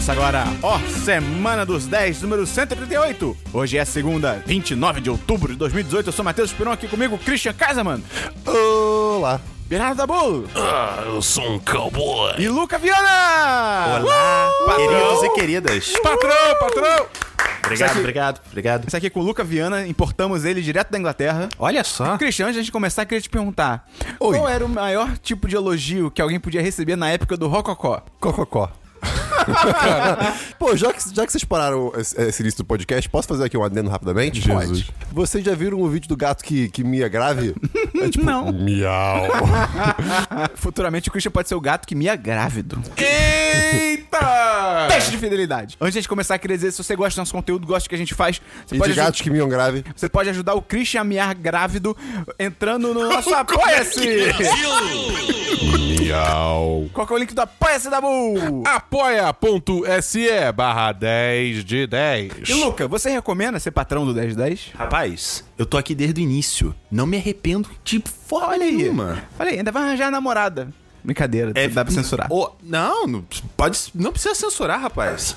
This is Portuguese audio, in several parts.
Começa agora, ó, Semana dos 10, número 138. Hoje é segunda, 29 de outubro de 2018. Eu sou Matheus Esperon, aqui comigo, Christian Kaiserman, Olá. Bernardo Dabu Ah, eu sou um cowboy. e Luca Viana. Olá, Uh! queridos e queridas. Patrão, patrão. Obrigado, aqui- obrigado, obrigado. Esse aqui é com o Luca Viana, importamos ele direto da Inglaterra. Olha só. Christian, antes de a gente começar, eu queria te perguntar: Oi. qual era o maior tipo de elogio que alguém podia receber na época do Rococó? Cococó. Pô, já que, já que vocês pararam esse, esse início do podcast, posso fazer aqui um adendo rapidamente? Pode. Vocês já viram o vídeo do gato que, que mia grave? É tipo, Não. Miau. Futuramente o Christian pode ser o gato que mia grávido. Eita! Teste de fidelidade. Antes de a gente começar, queria dizer, se você gosta do nosso conteúdo, gosta do que a gente faz, você E pode, de aju- gatos que miam grave. você pode ajudar o Christian a miar grávido entrando no nosso Apoia-se. Miau. Qual que é o link do Apoia-se da Bull? Apoia.se barra 10 de 10. E Luca, você recomenda ser patrão do 1010? Rapaz, eu tô aqui desde o início. Não me arrependo de forma Olha aí. Olha aí, ainda vai arranjar a namorada. Brincadeira, É, dá pra censurar. Ô, não, não, pode, não precisa censurar, rapaz.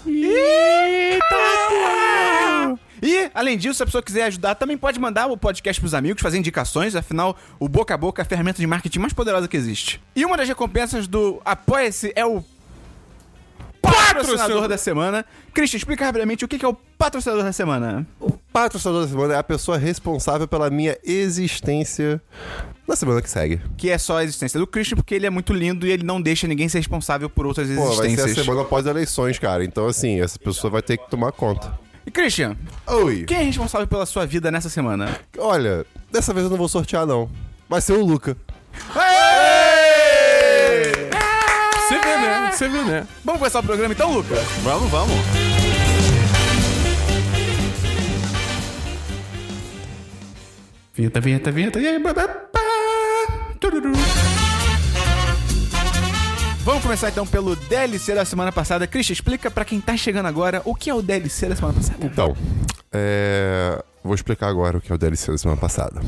E, além disso, se a pessoa quiser ajudar, também pode mandar o podcast pros amigos, fazer indicações, afinal, o boca a boca é a ferramenta de marketing mais poderosa que existe. E uma das recompensas do Apoia-se é o patrocinador da semana. Christian, explica rapidamente o que é o patrocinador da semana. O patrocinador da semana é a pessoa responsável pela minha existência na semana que segue. Que é só a existência do Christian, porque ele é muito lindo e ele não deixa ninguém ser responsável por outras Pô, vai ser a existências. semana após eleições, cara. Então, assim, essa pessoa vai ter que tomar conta. E Christian, Oi. quem é responsável pela sua vida nessa semana? Olha, dessa vez eu não vou sortear, não. Vai ser o Luca. Você vê, né? Você vê, né? Vamos começar o programa então, Luca? Vamos, vamos. Vinheta, vinheta, vinheta. E aí. Vamos começar então pelo DLC da semana passada. Christian, explica pra quem tá chegando agora o que é o DLC da semana passada. Então, é... Vou explicar agora o que é o DLC da semana passada.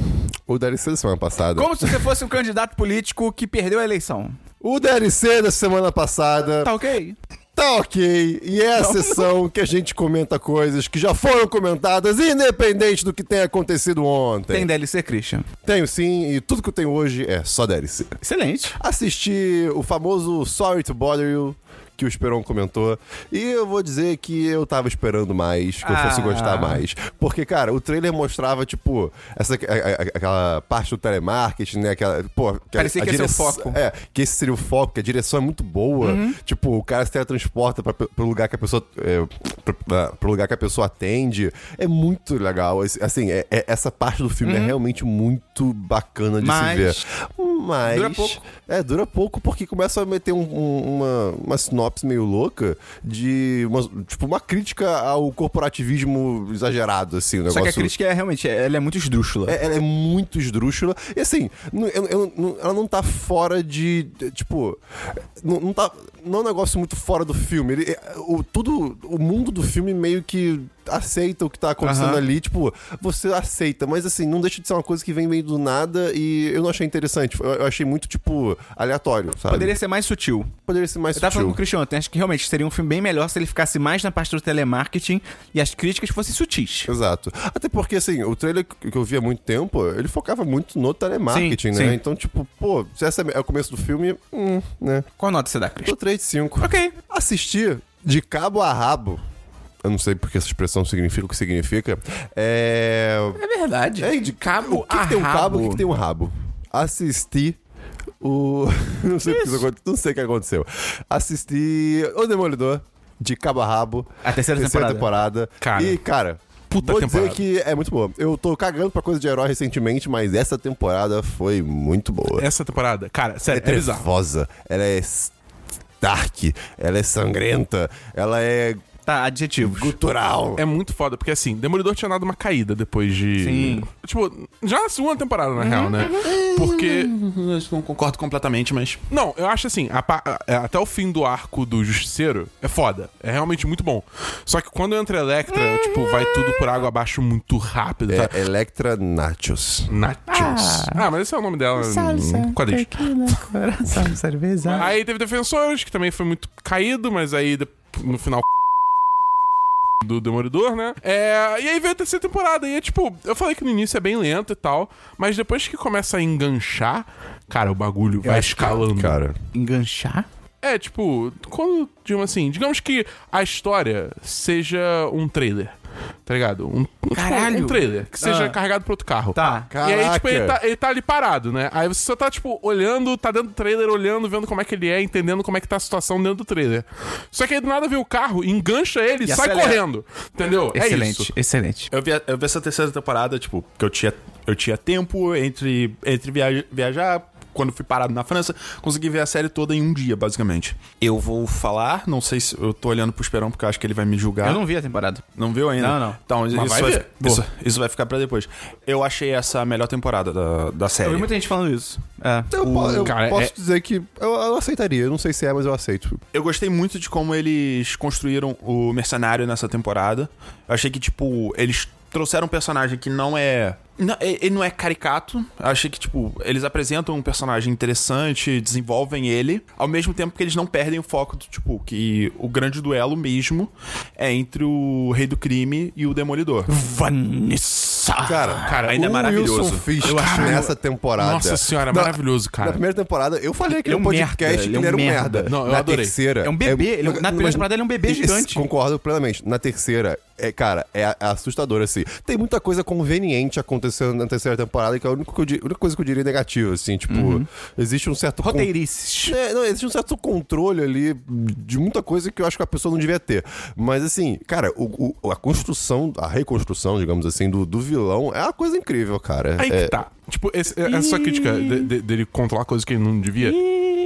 O DLC da semana passada... Como se você fosse um candidato político que perdeu a eleição. O DLC da semana passada Tá ok? tá ok. E é a sessão que a gente comenta coisas que já foram comentadas, independente do que tenha acontecido ontem. Tem DLC, Christian? Tenho sim, e tudo que eu tenho hoje é só DLC. Excelente. assisti o famoso Sorry to Bother You, que o Esperon comentou. E eu vou dizer que eu tava esperando mais, que eu fosse Ah. gostar mais. Porque, cara, o trailer mostrava, tipo, essa, a- a- aquela parte do telemarketing, né? Aquela, pô, que Parecia a que ia ser o direção- foco. É, que esse seria o foco, que a direção é muito boa. Uhum. Tipo, o cara se teletransporta pra, pro lugar que a pessoa. É, pra- pro lugar que a pessoa atende. É muito legal. Esse- Assim, é- é- essa parte do filme é realmente muito bacana de Uhum. Mas- se ver. Mas. Dura pouco. É, dura pouco porque começa a meter um- um- uma, uma sinopse meio louca de. Uma, tipo, uma crítica ao corporativismo exagerado, assim. O Só que a negócio- crítica é realmente, ela é muito esdrúxula. é, ela é muito esdrúxula. E assim, eu- eu- ela não tá fora de. Tipo. Não, não tá. Não é um negócio muito fora do filme. Ele, é- o, tudo. O mundo do filme meio que aceita o que tá acontecendo Aham. ali. Tipo, você aceita. Mas assim, não deixa de ser uma coisa que vem meio do nada e eu não achei interessante. Eu, eu achei muito, tipo, aleatório, sabe? Poderia ser mais sutil. Poderia ser mais Eu tava falando com o sutil. Ontem, acho que realmente seria um filme bem melhor se ele ficasse mais na parte do telemarketing e as críticas fossem sutis. Exato. Até porque, assim, o trailer que eu vi há muito tempo, ele focava muito no telemarketing, Sim, né? sim. Então, tipo, pô, se esse é o começo do filme, hum, né? Qual nota você dá, Tô Christian? 3 de 5. Ok. Assistir de cabo a rabo, eu não sei porque essa expressão significa o que significa, é... É verdade. É de Cabo O que, a que tem um cabo, o que, que tem um rabo? Assistir o... não sei isso acon- não sei o que aconteceu. Assistir O Demolidor de cabo a rabo. A terceira temporada. temporada. Cara, e, cara... puta vou temporada. dizer que é muito boa. Eu tô cagando pra coisa de herói recentemente, mas essa temporada foi muito boa. Essa temporada, cara, sério, é é, bizarro. trevosa, ela é dark, ela é sangrenta, ela é Tá, adjetivos. gutural. É muito foda, porque assim, Demolidor tinha dado uma caída depois de. Sim. Tipo, já na segunda temporada, na real, né? Porque. Eu não concordo completamente, mas. Não, eu acho assim, a pa- a- até o fim do arco do Justiceiro é foda. É realmente muito bom. Só que quando entra Electra, tipo, vai tudo por água abaixo muito rápido, tá? É Electra Nachos. Nachos. Ah, mas esse é o nome dela no quadrinho. coração, cerveja. Aí teve Defensores, que também foi muito caído, mas aí de- no final do Demolidor, né? É, e aí veio a terceira temporada. E é tipo, eu falei que no início é bem lento e tal, mas depois que começa a enganchar, cara, o bagulho vai escalando. Cara, Enganchar? É, tipo, quando, digamos assim, digamos que a história seja um trailer. Tá ligado? Um, Caralho. um trailer que seja Ah. carregado pro outro carro. Tá. E aí, tipo, ele tá, ele tá ali parado, né? Aí você só tá, tipo, olhando, tá dentro do trailer, olhando, vendo como é que ele é, entendendo como é que tá a situação dentro do trailer. Só que aí do nada vê o carro, engancha ele e E sai acelera. correndo. Entendeu? É Excelente, isso. excelente. Eu vi, eu vi essa terceira temporada, tipo, que eu tinha, eu tinha tempo entre, entre viaja- viajar. Quando fui parado na França, consegui ver a série toda em um dia, basicamente. Eu vou falar, não sei se eu tô olhando pro Esperão porque eu acho que ele vai me julgar. Eu não vi a temporada. Não viu ainda? Não, não. Então, Mas isso vai vai, isso, isso vai ficar pra depois. Eu achei essa a melhor temporada da, da Eu série. vi muita gente falando isso. É. eu, po- eu cara, posso é- dizer que eu, eu aceitaria. Eu não sei se é, mas eu aceito. Eu gostei muito de como eles construíram o mercenário nessa temporada. Eu achei que, tipo, eles trouxeram um personagem que não é. Não- ele não é caricato. Eu achei que, tipo, eles apresentam um personagem interessante, desenvolvem ele, ao mesmo tempo que eles não perdem o foco do, tipo, que o grande duelo mesmo é entre o Rei do Crime e o Demolidor. Vanessa! Cara, Cara, ainda é o maravilhoso. Wilson Fisk Eu acho- nessa temporada. Nossa senhora, Na- maravilhoso, cara. Na primeira temporada, eu falei aqui Ele é no um podcast merda, que ele é ele um era um merda. merda. Não, eu na adorei. terceira. É um bebê, ele- na primeira temporada ele é um bebê gigante. Concordo plenamente. Na terceira, é, cara, é, é assustador, assim. Tem muita coisa conveniente acontecendo na terceira temporada, que é a única, a única coisa que eu diria negativa, assim. Tipo, Uhum. existe um certo. con- Roteirices. É, não, existe um certo controle ali de muita coisa que eu acho que a pessoa não devia ter. Mas assim, cara, o, o- a construção, a reconstrução, digamos assim, do, do vilão é uma coisa incrível, cara. Aí É- que tá. Tipo, esse- essa crítica de- de- dele controlar coisas que ele não devia.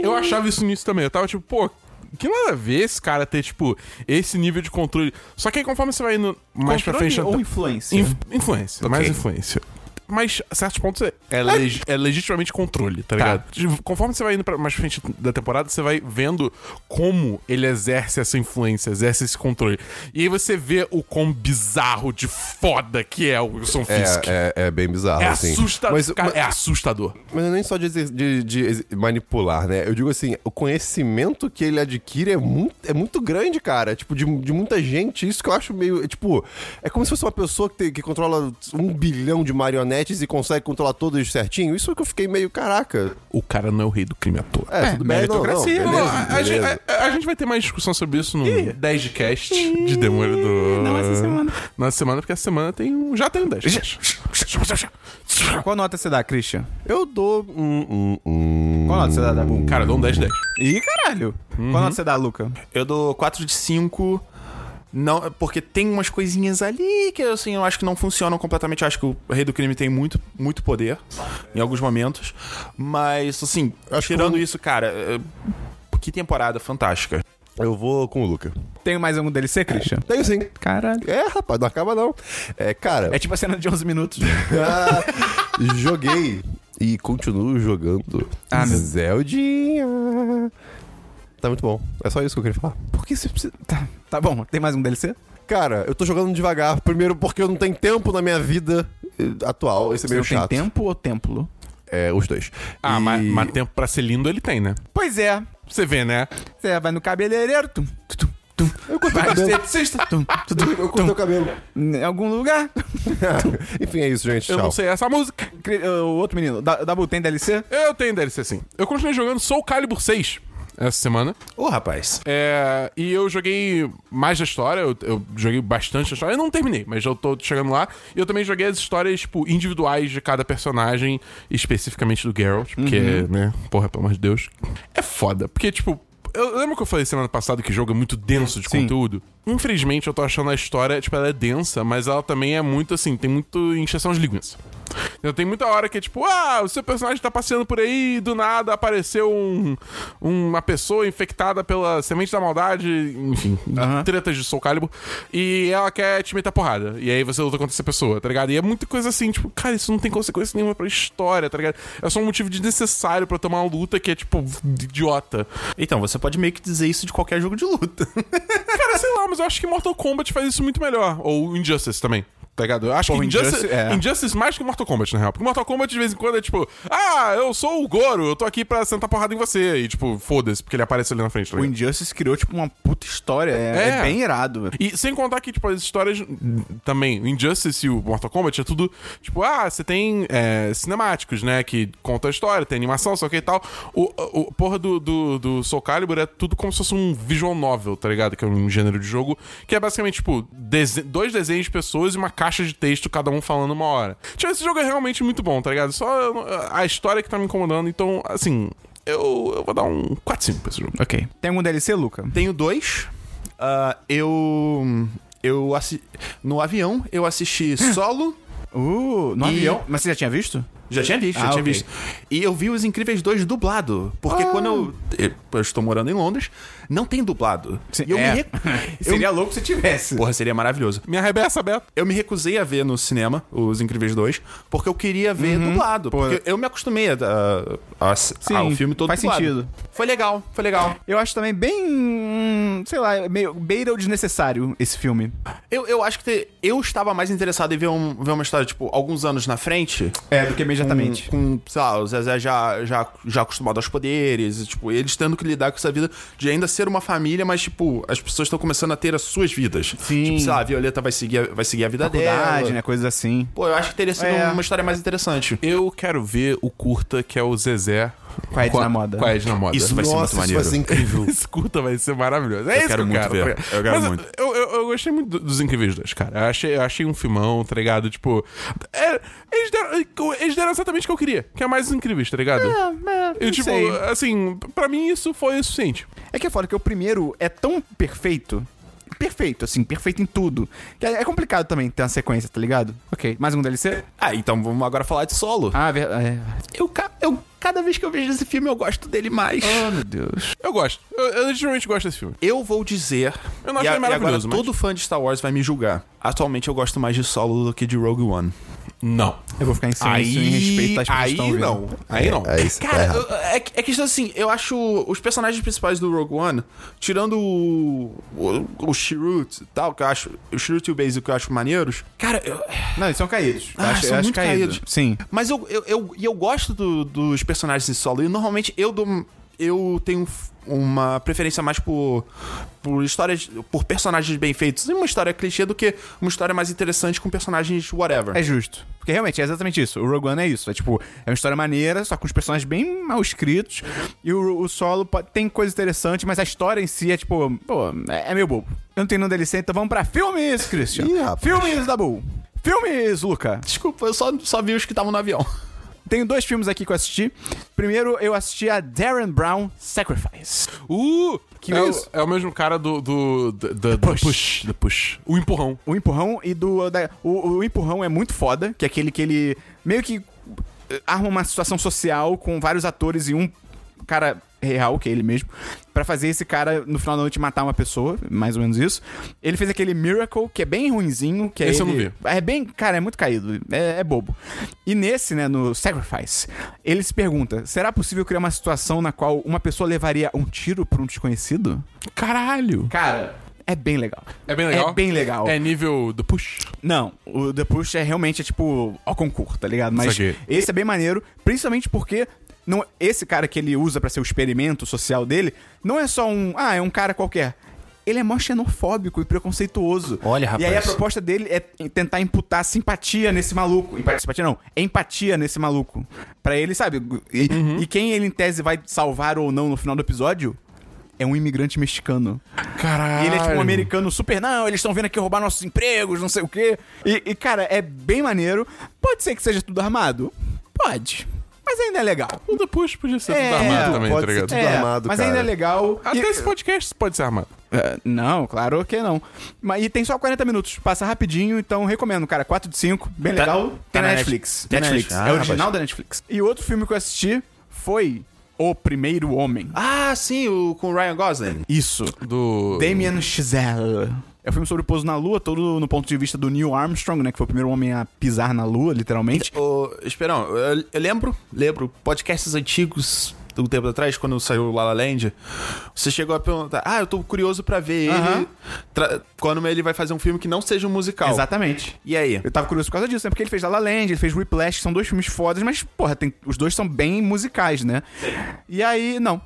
Eu achava isso nisso também. Eu tava tipo, pô, que nada a ver esse cara ter, tipo, esse nível de controle. Só que aí conforme você vai indo mais pra Controle frente. ou influência? Inf- influência, mais influência. Mas, a certos pontos, é, é, leg- é legitimamente controle, tá, ligado? Tipo, Conforme você vai indo pra mais pra frente da temporada, você vai vendo como ele exerce essa influência, exerce esse controle. E aí você vê o quão bizarro de foda que é o Wilson Fisk. É, é, é bem bizarro, É assim. assustador. Mas, cara, mas- é assustador. mas não é nem só de, de- de manipular, né? Eu digo assim, o conhecimento que ele adquire é muito, é muito grande, cara. Tipo, de, de muita gente. Isso que eu acho meio. é, Tipo, é como se fosse uma pessoa que, tem- que controla um bilhão de marionetes e consegue controlar todos certinho. Isso é que eu fiquei meio, caraca. O cara não é o rei do crime à toa. É, tudo bem, não, não, meritocracia. beleza, Não, a, a gente, beleza. a- a gente vai ter mais discussão sobre isso no 10 de cast de Demolidor. Não essa semana. Não essa semana, porque essa semana tem um. Já tem um 10 cast. Qual nota você dá, Christian? Eu dou. Um, um, um... Qual nota você dá, Dabu? Cara, eu dou um 10 10. Ih, caralho. Qual nota você dá, Luca? Eu dou 4 de 5. Não, porque tem umas coisinhas ali que assim, eu acho que não funcionam completamente. Eu acho que o Rei do Crime tem muito, muito poder em alguns momentos. Mas, assim, Acho que tirando eu- isso, cara, é, que temporada fantástica. Eu vou com o Luca. Tem mais algum DLC, Christian? Tenho sim. Caralho. É, rapaz, não acaba não. É, cara. É tipo a cena de 11 minutos. Ah, joguei e continuo jogando Ah, meu- Zeldinha. Tá muito bom. É só isso que eu queria falar. Por que você precisa... Tá, tá bom. Tem mais um DLC? Cara, eu tô jogando devagar. Primeiro porque eu não tenho tempo na minha vida eh, atual. Esse é Você meio tem chato. tempo ou templo? É, os dois. Ah, E- mas, mas tempo pra ser lindo ele tem, né? Pois é. Você vê, né? Você vai no cabeleireiro. Tum, tum, tum. Eu cortei o Vai no cabelo. esteticista. Tum, tum, tum, Eu cortei o cabelo. Em algum lugar. Enfim, é isso, gente. Eu Tchau. não sei essa música. Cri- O outro menino. Da- Dabu, tem DLC? Eu tenho DLC sim. Eu continuei jogando Soul Calibur 6 essa semana. Ô, rapaz. É, e eu joguei mais da história, eu, eu joguei bastante da história. Eu não terminei, mas eu tô chegando lá. E eu também joguei as histórias, tipo, individuais de cada personagem, especificamente do Geralt, porque, né, porra, pelo amor de Deus. É foda, porque, tipo, eu lembro que eu falei semana passada que jogo é muito denso de Sim. conteúdo? Infelizmente, eu tô achando a história, tipo, ela é densa, mas ela também é muito, assim, tem muito encheção de linguiça. Então, tem muita hora que é tipo, ah, o seu personagem tá passeando por aí e do nada apareceu um, uma pessoa infectada pela semente da maldade, enfim, Aham. tretas de Soul Calibur, e ela quer te meter porrada. E aí você luta contra essa pessoa, tá ligado? E é muita coisa assim, tipo, cara, isso não tem consequência nenhuma pra história, tá ligado? É só um motivo desnecessário pra tomar uma luta que é, tipo, idiota. Então, você pode meio que dizer isso de qualquer jogo de luta. Cara, sei lá, mas eu acho que Mortal Kombat faz isso muito melhor. Ou Injustice também. Tá ligado? Eu acho Pô, que Injustice, Injustice- é. Injustice mais que Mortal Kombat, na real. Porque Mortal Kombat, de vez em quando, é tipo, ah, eu sou o Goro, eu tô aqui pra sentar porrada em você. E, tipo, foda-se, porque ele aparece ali na frente, tá O? Injustice criou, tipo, uma puta história. É, É. é bem irado. E sem contar que, tipo, as histórias também, o Injustice e o Mortal Kombat é tudo, tipo, ah, você tem é, cinemáticos, né, que conta a história, tem animação, só que e tal. O, o porra do, do, do Soul Calibur é tudo como se fosse um visual novel, tá ligado? Que é um gênero de jogo, que é basicamente, tipo, dese- dois desenhos de pessoas e uma caixa de texto, cada um falando uma hora. Tipo, esse jogo é realmente muito bom, tá ligado? Só a história que tá me incomodando, então, assim, eu, eu vou dar um 4-5 pra esse jogo. Ok. Tem algum DLC, Luca? Tenho dois. Ah, eu. Eu assi... No avião, eu assisti solo. Uh, no E- avião? Mas você já tinha visto? Já tinha visto, já Ah, tinha ok. visto. E eu vi Os Incríveis 2 dublado. Porque quando eu, eu. eu estou morando em Londres, não tem dublado. E eu é. me. Re... eu- Seria louco se tivesse. Porra, seria maravilhoso. Me arrebessa, Beto. Eu me recusei a ver no cinema Os Incríveis 2, porque eu queria ver dublado. Pô. Porque eu me acostumei a, a, a- Sim, ao filme todo faz dublado. sentido. Foi legal, foi legal. Eu acho também bem. hum, Sei lá, meio beira o desnecessário esse filme. Eu, eu acho que te- eu estava mais interessado em ver, um- ver uma história, tipo, alguns anos na frente. É, do que imediatamente. Com, com, sei lá, o Zezé já, já, já acostumado aos poderes, e, tipo, eles tendo que lidar com essa vida de ainda ser uma família, mas, tipo, as pessoas estão começando a ter as suas vidas. Sim. Tipo, sei lá, a Violeta vai seguir, a- vai seguir a vida Faculdade, dela. né? Coisas assim. Pô, eu acho que teria sido É. uma história mais interessante. Eu quero ver o curta que é o Zezé Com a Edna Moda. Com a Edna Moda. Isso vai ser Nossa, muito isso maneiro. vai ser incrível. Esse curta vai ser maravilhoso. É isso quero que eu muito quero. ver. tá ligado? Eu quero Mas muito. Eu, eu, eu gostei muito do- dos Incríveis 2, cara. Eu achei, eu achei um filmão, tá ligado? Tipo. é, eles, deram, eles deram exatamente o que eu queria, que é mais os incríveis, tá ligado? É, e, não tipo, sei. assim, pra mim isso foi o suficiente. É que é foda que o primeiro é tão perfeito. Perfeito, assim, perfeito em tudo. É é complicado também ter uma sequência, tá ligado? Ok, mais um DLC? Ah, então vamos agora falar de solo. Ah, ver- é. Eu, eu, cada vez que eu vejo esse filme, eu gosto dele mais. Oh, meu Deus. Eu gosto. Eu, eu legitimamente gosto desse filme. Eu vou dizer. Eu não e, achei a- e agora maravilhoso, mas- todo fã de Star Wars vai me julgar. Atualmente eu gosto mais de solo do que de Rogue One. Não. Eu vou ficar em silêncio em respeito às pessoas que aí estão ouvindo. não. Aí não. É isso, Cara, é, que- é questão assim, eu acho os personagens principais do Rogue One, tirando o, o, o Chirrut e tal, que eu acho. O Chirrut e o Basil que eu acho maneiros. Cara, eu, Não, eles são caídos. Eu Ah, acho, são eu acho muito caído. caídos. Sim. Mas eu, eu, eu, e eu gosto do- dos personagens em solo. E normalmente eu dou. Eu tenho uma preferência mais por, por histórias. por personagens bem feitos. E uma história clichê do que uma história mais interessante com personagens whatever. É justo. Porque realmente é exatamente isso. O Rogue One é isso. É tipo, é uma história maneira, só com os personagens bem mal escritos. E o, o solo pode- tem coisa interessante, mas a história em si é tipo, pô, é, é meio bobo. Eu não tenho nenhum DLC, então vamos pra filmes, Christian. Ih, rapaz. filmes da Bull. Filmes, Luca. Desculpa, eu só, só vi os que estavam no avião. Tenho dois filmes aqui que eu assisti. Primeiro, eu assisti a Darren Brown Sacrifice. Uh! Que é, isso? o, é o mesmo cara do. do, do, do- do Push. push. Do push. O empurrão. O empurrão e do. da- o, o empurrão é muito foda, que é aquele que ele meio que eh, arma uma situação social com vários atores e um cara real, que é ele mesmo, pra fazer esse cara no final da noite matar uma pessoa, mais ou menos isso. Ele fez aquele Miracle, que é bem ruinzinho, que é Esse eu ele- não vi. É bem, cara, é muito caído, é, é bobo. E nesse, né, no Sacrifice, ele se pergunta: será possível criar uma situação na qual uma pessoa levaria um tiro por um desconhecido? Caralho. Cara, é bem legal. É bem legal? É bem legal. É nível do push. Não, o The Push é realmente é tipo ao concurso, tá ligado? Mas esse é bem maneiro, principalmente porque não, esse cara que ele usa pra ser o experimento social dele não é só um, ah, é um cara qualquer. Ele é mó xenofóbico e preconceituoso. Olha, E aí a rapaz. proposta dele é tentar imputar simpatia nesse maluco. Simpatia não, empatia nesse maluco. Pra ele, sabe? E, Uhum. e quem ele em tese vai salvar ou não no final do episódio é um imigrante mexicano. Caralho. E ele é tipo um americano super. Não, eles estão vindo aqui roubar nossos empregos, não sei o quê. E, e, cara, é bem maneiro. Pode ser que seja tudo armado? Pode. Mas ainda é legal. O do push podia ser É, tudo armado também, pode tá ser ligado? tudo armado, mas cara. ainda é legal. Até E- esse podcast pode ser armado. É, não, claro que não. Mas, e tem só 40 minutos. Passa rapidinho, então recomendo, cara. 4 de 5, bem Tá- legal. tá tem na Netflix. Netflix. Netflix. Ah, é original rapaz. da Netflix. E outro filme que eu assisti foi O Primeiro Homem. Ah, sim, o com o Ryan Gosling. Isso. Do. Damien Chazelle. É um filme sobre o pouso na Lua, todo no ponto de vista do Neil Armstrong, né? Que foi o primeiro homem a pisar na Lua, literalmente. Ô, Esperão, eu, eu lembro, lembro, podcasts antigos um tempo atrás, quando saiu o La La Land, você chegou a perguntar, ah, eu tô curioso pra ver ele quando ele vai fazer um filme que não seja um musical. Exatamente. E aí? Eu tava curioso por causa disso, né? Porque ele fez La La Land, ele fez Whiplash, que são dois filmes fodas, mas, porra, tem, os dois são bem musicais, né? E aí, não.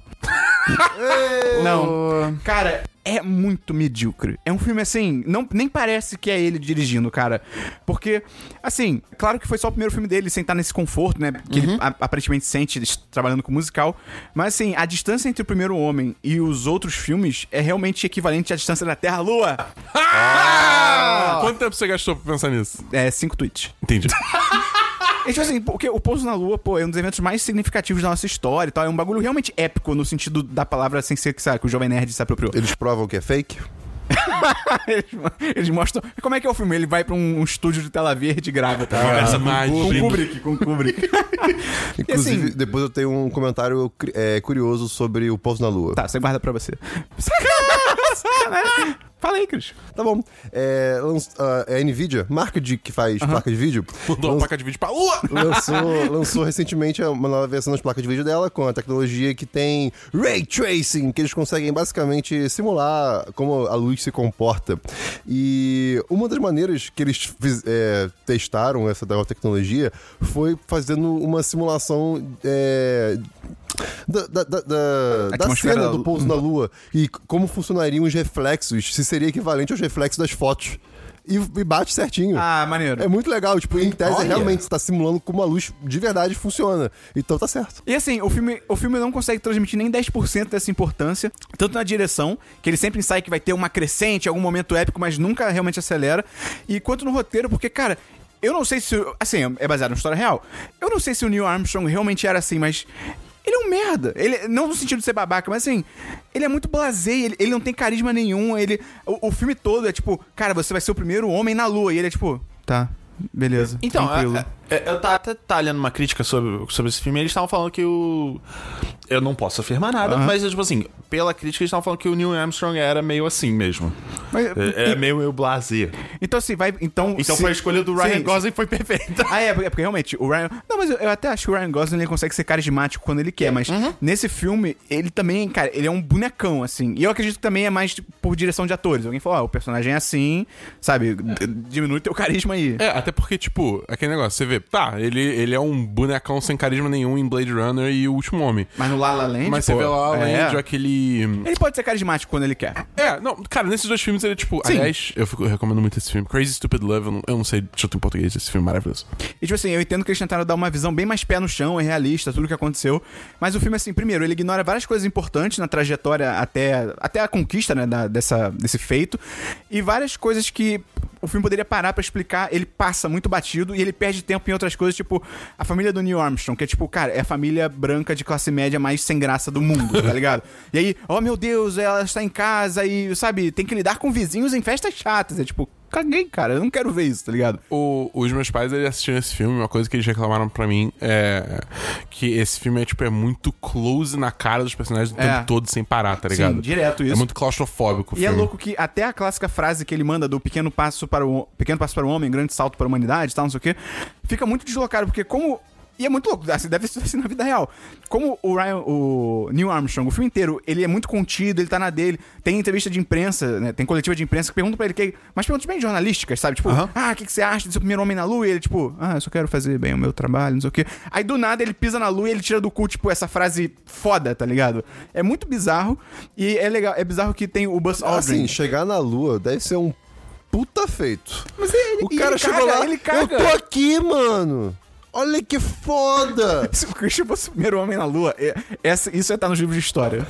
não. Cara, é muito medíocre. É um filme assim, não, nem parece que é ele dirigindo, cara. Porque, assim, claro que foi só o primeiro filme dele, sem estar nesse conforto, né? Que ele a- aparentemente sente trabalhando com musical. Mas, assim, a distância entre o primeiro homem e os outros filmes é realmente equivalente à distância da Terra à Lua. Ah! Quanto tempo você gastou pra pensar nisso? É, cinco tweets. Entendi. É tipo assim, porque o Pouso na Lua, pô, é um dos eventos mais significativos da nossa história e tal. É um bagulho realmente épico no sentido da palavra sem ser que, sabe, que o Jovem Nerd se apropriou. Eles provam que é fake? eles, eles mostram. Como é que é o filme? Ele vai pra um, um estúdio de tela verde e grava, tá? Conversa com, com, Kubrick, com Kubrick. Inclusive, assim- depois eu tenho um comentário é, curioso sobre o Pouso na Lua. tá, você guarda pra você. Sacanagem! Fala aí, Cris. Tá bom. É, lanç- ah, é a Nvidia, marca de, que faz placa de vídeo, Mandou uma placa de vídeo pra lua! lançou, lançou recentemente uma nova versão das placas de vídeo dela com a tecnologia que tem Ray Tracing, que eles conseguem basicamente simular como a luz se comporta. E uma das maneiras que eles é, testaram essa nova tecnologia foi fazendo uma simulação é, da, da, da, da- da cena do pouso na Lua e como funcionariam os reflexos, se seria equivalente aos reflexos das fotos. E, e bate certinho. Ah, maneiro. É muito legal, tipo, em tese Olha. realmente você tá simulando como a luz de verdade funciona. Então tá certo. E assim, o filme, o filme não consegue transmitir nem 10% dessa importância, tanto na direção, que ele sempre ensaia que vai ter uma crescente, algum momento épico, mas nunca realmente acelera, e quanto no roteiro, porque, cara, eu não sei se. Assim, é baseado numa história real. Eu não sei se o Neil Armstrong realmente era assim, mas. Ele é um merda. Ele, não no sentido de ser babaca, mas assim, ele é muito blasé, ele, ele não tem carisma nenhum. Ele, o, o filme todo é tipo, cara, você vai ser o primeiro homem na lua. E ele é tipo, tá, beleza. Então, tranquilo. é- é- eu tava até tá lendo uma crítica sobre, sobre esse filme e eles estavam falando que o. Eu não posso afirmar nada, mas, tipo assim, pela crítica, eles estavam falando que o Neil Armstrong era meio assim mesmo. Mas- É, é meio, meio blasé. Então, assim, vai. Então, Então se- foi a escolha do Ryan Sim, Gosling foi perfeita. Ah, é, porque, é porque realmente o Ryan. Não, mas eu, eu até acho que o Ryan Gosling ele consegue ser carismático quando ele quer, mas nesse filme, ele também, cara, ele é um bonecão, assim. E eu acredito que também é mais tipo, por direção de atores. Alguém falou, ó, o personagem é assim, sabe? Diminui teu carisma aí. É, até porque, tipo, aquele negócio, você vê, tá, ele, ele é um bonecão sem carisma nenhum em Blade Runner e o Último Homem. Mas no La La Land, Mas pô, você vê lá, além é. aquele. Ele pode ser carismático quando ele quer. É, não, cara, nesses dois filmes ele, tipo, Sim. aliás, eu, fico- eu recomendo muito esse filme. Crazy Stupid Love, eu não, eu não sei se eu tenho em português esse filme maravilhoso. E, tipo assim, eu entendo que eles tentaram dar uma visão bem mais pé no chão, é realista, tudo que aconteceu. Mas o filme, assim, primeiro, ele ignora várias coisas importantes na trajetória até, até a conquista, né, da- dessa, desse feito. E várias coisas que o filme poderia parar pra explicar, ele passa muito batido e ele perde tempo em outras coisas, tipo, a família do Neil Armstrong, que é tipo, cara, é a família branca de classe média mais sem graça do mundo, tá ligado? E aí, oh meu Deus, ela está em casa e, sabe, tem que lidar com vizinhos em festas chatas. É tipo, caguei, cara, eu não quero ver isso, tá ligado? O- os meus pais, eles assistiram esse filme, uma coisa que eles reclamaram pra mim é que esse filme é, tipo, é muito close na cara dos personagens o É. tempo todo sem parar, tá ligado? Sim, direto isso. É muito claustrofóbico E é filme. louco que até a clássica frase que ele manda do pequeno passo para o pequeno passo para o homem, grande salto para a humanidade, e tal, não sei o quê, fica muito deslocado, porque como e é muito louco, assim, deve ser assim na vida real. Como o Ryan, o Neil Armstrong, o filme inteiro, ele é muito contido, ele tá na dele. Tem entrevista de imprensa, né? Tem coletiva de imprensa que pergunta pra ele que. Mas perguntas bem jornalísticas, sabe? Tipo, ah, o que, que você acha de ser o primeiro homem na lua? E ele, tipo, ah, eu só quero fazer bem o meu trabalho, não sei o quê. Aí do nada ele pisa na lua e ele tira do cu, tipo, essa frase foda, tá ligado? É muito bizarro. E é legal, é bizarro que tem o Buzz Aldrin. Assim, chegar na lua deve ser um puta feito. Mas ele, O cara ele chegou caga, lá, ele caga. eu tô aqui, mano. Olha que foda. Se o Christian fosse o primeiro homem na Lua, é- essa- isso ia estar nos livros de história.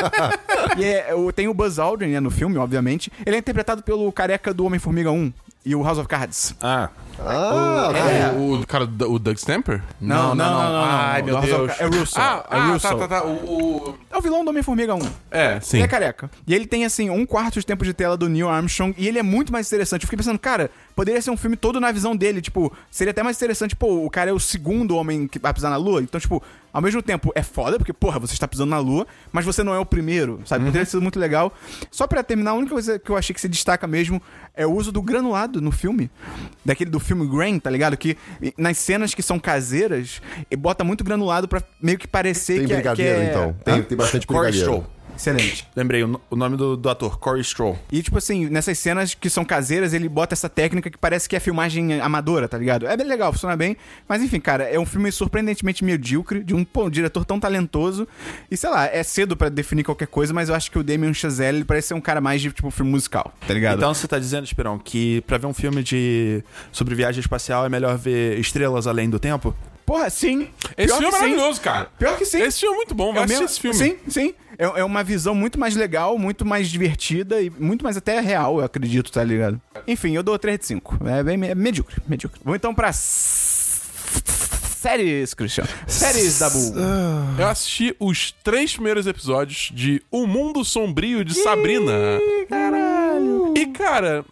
e é, tem o Buzz Aldrin né, no filme, obviamente. Ele é interpretado pelo careca do Homem-Formiga 1 e o House of Cards. Ah. Ah, É. O, o cara, do- o Doug Stamper? Não, não, não. não, Ai, não. meu Do House of Deus. É Russo. Ah, é ah Russo. tá, tá, tá. O, o- É o vilão do Homem-Formiga 1. É, sim. Ele é careca. E ele tem, assim, um quarto de tempo de tela do Neil Armstrong e ele é muito mais interessante. Eu fiquei pensando, cara, poderia ser um filme todo na visão dele. Tipo, seria até mais interessante, pô, o cara é o segundo homem que vai pisar na lua. Então, tipo, ao mesmo tempo é foda, porque, porra, você está pisando na lua, mas você não é o primeiro, sabe? Poderia ser muito legal. Só pra terminar, a única coisa que eu achei que se destaca mesmo é o uso do granulado no filme. Daquele do filme Grain, tá ligado? Que nas cenas que são caseiras, e bota muito granulado pra meio que parecer Tem que, é- brigadeiro, que é... então. Tem, tem bastante brigadeiro. Stroll. Excelente. Lembrei o, no- o nome do, do ator, Corey Stroll. E, tipo assim, nessas cenas que são caseiras, ele bota essa técnica que parece que é filmagem amadora, tá ligado? É bem legal, funciona bem. Mas, enfim, cara, é um filme surpreendentemente medíocre, de um, pô, um diretor tão talentoso. E, sei lá, é cedo pra definir qualquer coisa, mas eu acho que o Damien Chazelle ele parece ser um cara mais de, tipo, filme musical, tá ligado? Então você tá dizendo, Esperão, que pra ver um filme de sobre viagem espacial é melhor ver Estrelas Além do Tempo? Porra, sim. Esse Pior filme é que sim. maravilhoso, cara. Pior que sim. Esse filme é muito bom, vai É assistir mesmo- esse filme. Sim, sim. É, é uma visão muito mais legal, muito mais divertida e muito mais até real, eu acredito, tá ligado? Enfim, eu dou 3 de 5. É bem é medíocre, medíocre. Vamos então pra séries, Cristiano. Séries da Bull. Eu assisti os três primeiros episódios de O Mundo Sombrio de Sabrina. Caralho. E, cara,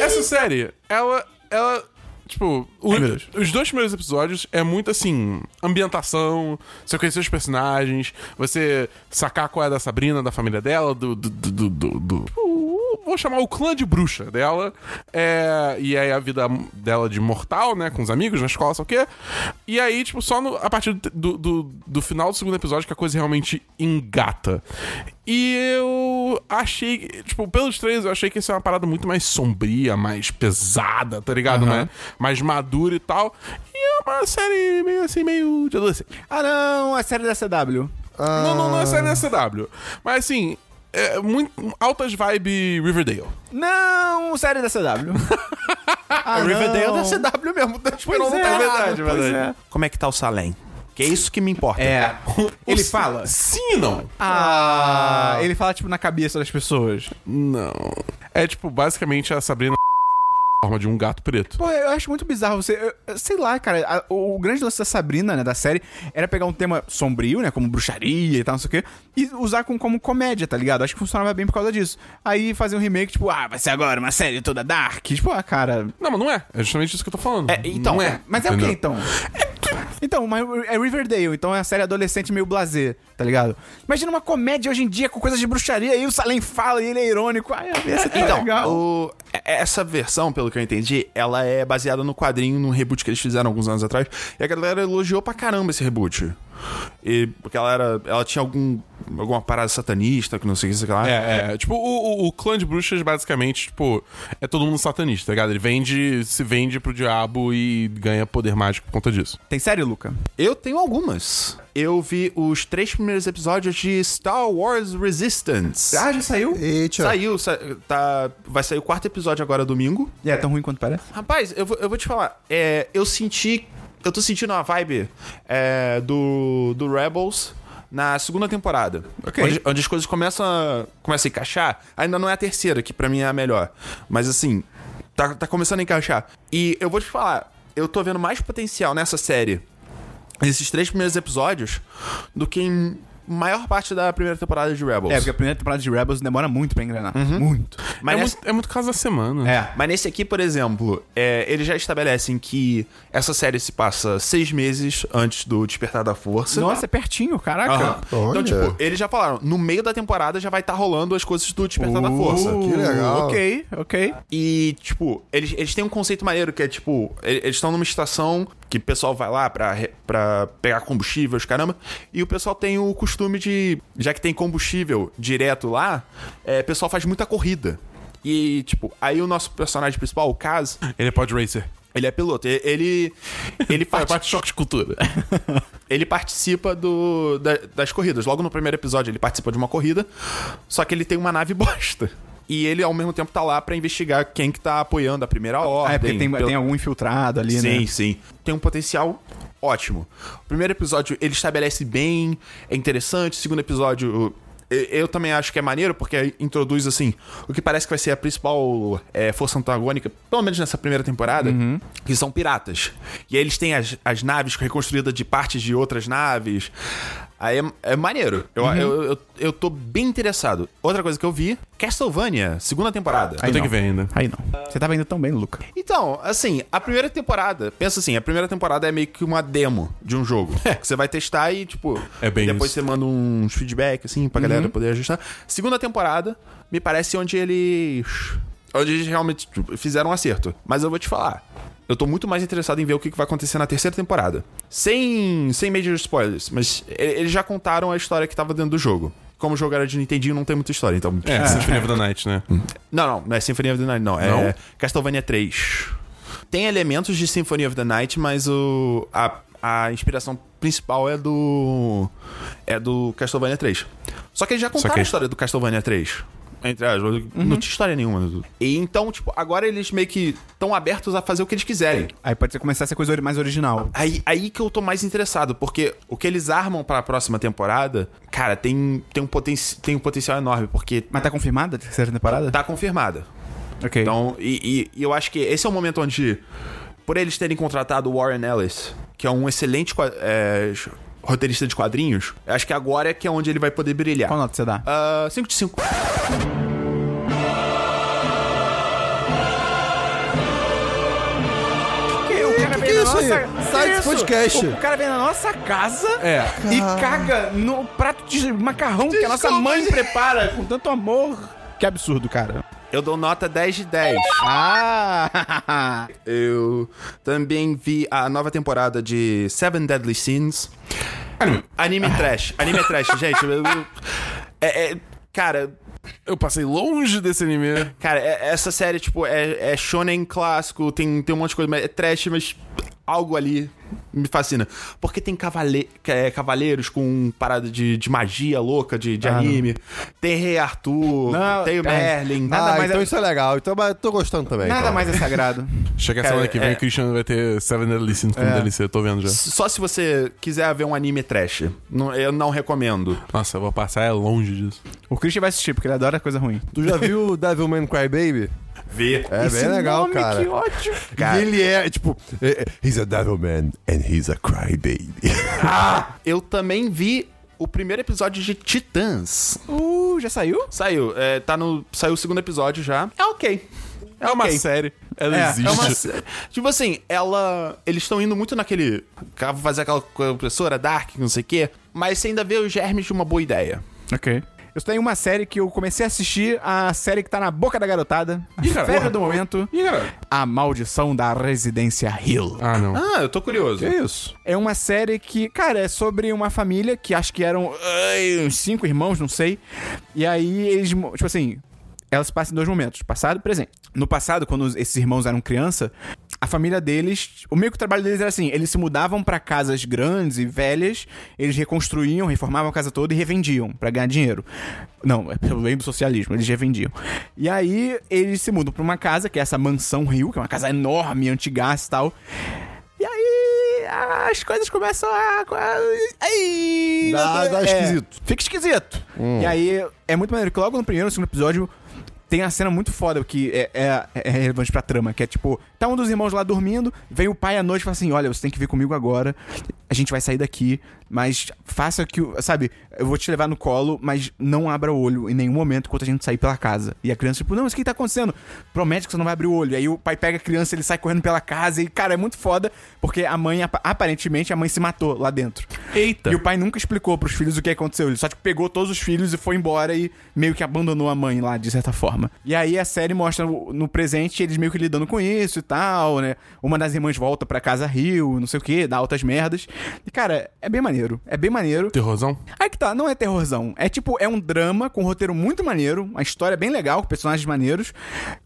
essa série, ela. ela tipo, o- Ai, os dois primeiros episódios é muito assim: ambientação, você conhecer os personagens, você sacar qual é da Sabrina, da família dela, do. do, do, do- do- Vou chamar o clã de bruxa dela. É, e aí a vida dela de mortal, né? Com os amigos na escola, sei o quê. E aí, tipo, só no- a partir do, do, do final do segundo episódio que a coisa realmente engata. E eu achei, tipo, pelos três, eu achei que isso é uma parada muito mais sombria, mais pesada, tá ligado, né? Mais madura e tal. E é uma série meio assim, meio de adolescente. Ah, não, a série da CW. Não, não, não é série da CW. Mas assim, é muito altas vibe Riverdale. Não, série da CW. ah, Riverdale não. da CW mesmo. Pois Esperão não é, tá errado, verdade, pois verdade. é. Como é que tá o Salem? Que é isso que me importa. É. Ele fala? Sim e não. Ah, ele fala, tipo, na cabeça das pessoas. Não. É tipo, basicamente a Sabrina forma de um gato preto. Pô, eu acho muito bizarro você. eu- sei lá, cara. a- o, grande lance da Sabrina, né, da série, era pegar um tema sombrio, né? Como bruxaria e tal, não sei o quê, e usar com, como comédia, tá ligado? Acho que funcionava bem por causa disso. Aí fazer um remake, tipo, ah, vai ser agora uma série toda dark. Tipo, ah, cara. Não, mas não é. É justamente isso que eu tô falando. É, então, não é. Mas é o que então? Então, mas é Riverdale, então é a série adolescente meio blasé, tá ligado? Imagina uma comédia hoje em dia com coisas de bruxaria e o Salem fala e ele é irônico. Ai, ser tão Então, legal. o- essa versão, pelo que eu entendi, ela é baseada no quadrinho, num reboot que eles fizeram alguns anos atrás. E a galera elogiou pra caramba esse reboot. E porque ela era. Ela tinha algum. Alguma parada satanista, que não sei o que, sei lá. É, é. Tipo, o, o, o clã de bruxas, basicamente, tipo, é todo mundo satanista, tá ligado? Ele vende, se vende pro diabo e ganha poder mágico por conta disso. Tem série, Luca? Eu tenho algumas. Eu vi os três primeiros episódios de Star Wars Resistance. Ah, já saiu? Eita. Saiu, sa- tá, vai sair o quarto episódio agora domingo. E é tão ruim quanto parece? Rapaz, eu vou, eu vou te falar. É, eu senti. Eu tô sentindo uma vibe é, do, do Rebels na segunda temporada. Ok. Onde, onde as coisas começam a, começam a encaixar. Ainda não é a terceira, que pra mim é a melhor. Mas assim, tá, tá começando a encaixar. E eu vou te falar, eu tô vendo mais potencial nessa série, nesses três primeiros episódios, do que em maior parte da primeira temporada de Rebels. É, porque a primeira temporada de Rebels demora muito pra engrenar. Muito. Mas é, nessa- muito, é muito caso da semana. É. Mas nesse aqui, por exemplo, é, eles já estabelecem que essa série se passa seis meses antes do Despertar da Força. Nossa, é pertinho, caraca. Aham. Então, tipo, eles já falaram, no meio da temporada já vai estar rolando as coisas do Despertar da Força. que legal. Ok, ok. E, tipo, eles, eles têm um conceito maneiro que é, tipo, eles estão numa estação que o pessoal vai lá pra, pra pegar combustível, os caramba, e o pessoal tem o costume de, já que tem combustível direto lá, é, o pessoal faz muita corrida. E, tipo, aí o nosso personagem principal, o Kaz, Ele é pod racer. ele é piloto. Ele, ele, Faz parti- parte de choque de cultura. ele participa do, da- das corridas. Logo no primeiro episódio, ele participa de uma corrida, só que ele tem uma nave bosta. E ele, ao mesmo tempo, tá lá pra investigar quem que tá apoiando a primeira ordem. Ah, é porque tem, pelo- tem algum infiltrado ali, Sim, né? sim. Tem um potencial ótimo. O primeiro episódio ele estabelece bem, é interessante. O segundo episódio. eu- também acho que é maneiro, porque introduz, assim, o que parece que vai ser a principal é, força antagônica, pelo menos nessa primeira temporada, que são piratas. E aí eles têm as, as naves reconstruídas de partes de outras naves. Aí é, é maneiro. Eu, eu, eu, eu tô bem interessado. Outra coisa que eu vi, Castlevania, segunda temporada. Eu tenho não. que ver ainda. Aí não. Você tava indo tão bem, Luca. Então, assim, a primeira temporada, pensa assim, a primeira temporada é meio que uma demo de um jogo. que você vai testar e, tipo, É bem depois isso. você manda uns feedback, assim, pra galera poder ajustar. Segunda temporada, me parece onde eles. Onde eles realmente tipo, fizeram um acerto. Mas eu vou te falar. Eu tô muito mais interessado em ver o que vai acontecer na terceira temporada. Sem, sem major spoilers, mas eles já contaram a história que tava dentro do jogo. Como o jogo era de Nintendinho, não tem muita história, então. É, Symphony of the Night, né? Não, não, não é Symphony of the Night, não. É Não? Castlevania 3. Tem elementos de Symphony of the Night, mas o, a, a inspiração principal é do. É do Castlevania 3. Só que eles já contaram que- a história do Castlevania 3. Entre aspas, não tinha história nenhuma. E então, tipo, agora eles meio que estão abertos a fazer o que eles quiserem. Aí pode ser começar a ser coisa mais original. Aí, aí que eu tô mais interessado, porque o que eles armam pra próxima temporada, cara, tem, tem, um, poten tem um potencial enorme, porque Mas tá confirmada a terceira temporada? tá confirmada. Ok. Então, e, e- e eu acho que esse é o momento onde, por eles terem contratado o Warren Ellis, que é um excelente é, roteirista de quadrinhos, eu acho que agora é que é onde ele vai poder brilhar. Qual nota você dá? 5 de 5. o cara que é isso aí? Sai desse podcast. O cara vem na nossa casa É. e caga no prato de macarrão que a nossa mãe prepara com tanto amor. Que absurdo, cara. Eu dou nota 10 de 10. Ah! Eu também vi a nova temporada de Seven Deadly Sins. Anime trash. Anime trash, gente. é, é- cara, Eu passei longe desse anime. Cara, é- essa série, tipo, é, é shonen clássico, tem, tem um monte de coisa, mas é trash, mas algo ali me fascina. Porque tem cavale, é, cavaleiros com parada de, de magia louca, de, de Ah, anime. Tem Rei Arthur, Não, tem o é, Merlin. nada ah, mais então é- isso é legal. Então, mas eu tô gostando também. Nada então. mais é sagrado. Chega a Cara, semana que vem, é- o Christian vai ter Seven Deadly Sins como É. DLC, eu tô vendo já. Só se você quiser ver um anime trash. Não- eu não recomendo. Nossa, eu vou passar é longe disso. O Christian vai assistir, porque ele adora coisa ruim. Tu já viu Devilman Crybaby? Vê. É Esse bem legal, nome, cara. Que ótimo. E ele é, tipo, é- é- he's a Devilman and he's a Crybaby. Eu também vi o primeiro episódio de Titãs. Uh, já saiu? Saiu, é, tá no. Saiu o segundo episódio já. É ok. É uma ok. série. Ela É, é existe. É uma Tipo assim, ela. Eles estão indo muito naquele. Cara, fazer aquela compressora Dark, não sei o quê. Mas você ainda vê os germes de uma boa ideia. Ok. Eu tenho uma série que eu comecei a assistir, a série que tá na boca da garotada. Ih, cara, Febre do momento. Ih, cara. A Maldição da Residência Hill. Ah, não. Ah, eu tô curioso. que isso? É uma série que, cara, é sobre uma família que acho que eram ai, uns cinco irmãos, não sei. E aí eles, tipo assim, elas passam em dois momentos, passado e presente. No passado, quando esses irmãos eram criança, a família deles, o meio que o trabalho deles era assim, eles se mudavam pra casas grandes e velhas, eles reconstruíam, reformavam a casa toda e revendiam pra ganhar dinheiro. Não, é pelo bem do socialismo, eles revendiam. E aí eles se mudam pra uma casa, que é essa mansão Rio, que é uma casa enorme, antigas e tal. E aí as coisas começam a. Aí, Dá- dá é, esquisito. Fica esquisito. E aí é muito maneiro que logo no primeiro, no segundo episódio. Tem a cena muito foda que é, é, é relevante pra trama, que é tipo, tá um dos irmãos lá dormindo, vem o pai à noite e fala assim: Olha, você tem que vir comigo agora, a gente vai sair daqui, mas faça que o. Sabe, eu vou te levar no colo, mas não abra o olho em nenhum momento enquanto a gente sair pela casa. E a criança, tipo, não, mas o que tá acontecendo? Promete que você não vai abrir o olho. E aí o pai pega a criança, ele sai correndo pela casa, e, cara, é muito foda, porque a mãe, apa- aparentemente, a mãe se matou lá dentro. Eita. E o pai nunca explicou pros filhos o que aconteceu. Ele só tipo, pegou todos os filhos e foi embora e meio que abandonou a mãe lá, de certa forma. E aí a série mostra no presente eles meio que lidando com isso e tal, né? Uma das irmãs volta pra casa Rio, não sei o que, dá altas merdas. E, cara, é bem maneiro. É bem maneiro. Terrorzão? Aí que tá, não é terrorzão. É tipo, é um drama com um roteiro muito maneiro, uma história bem legal, com personagens maneiros,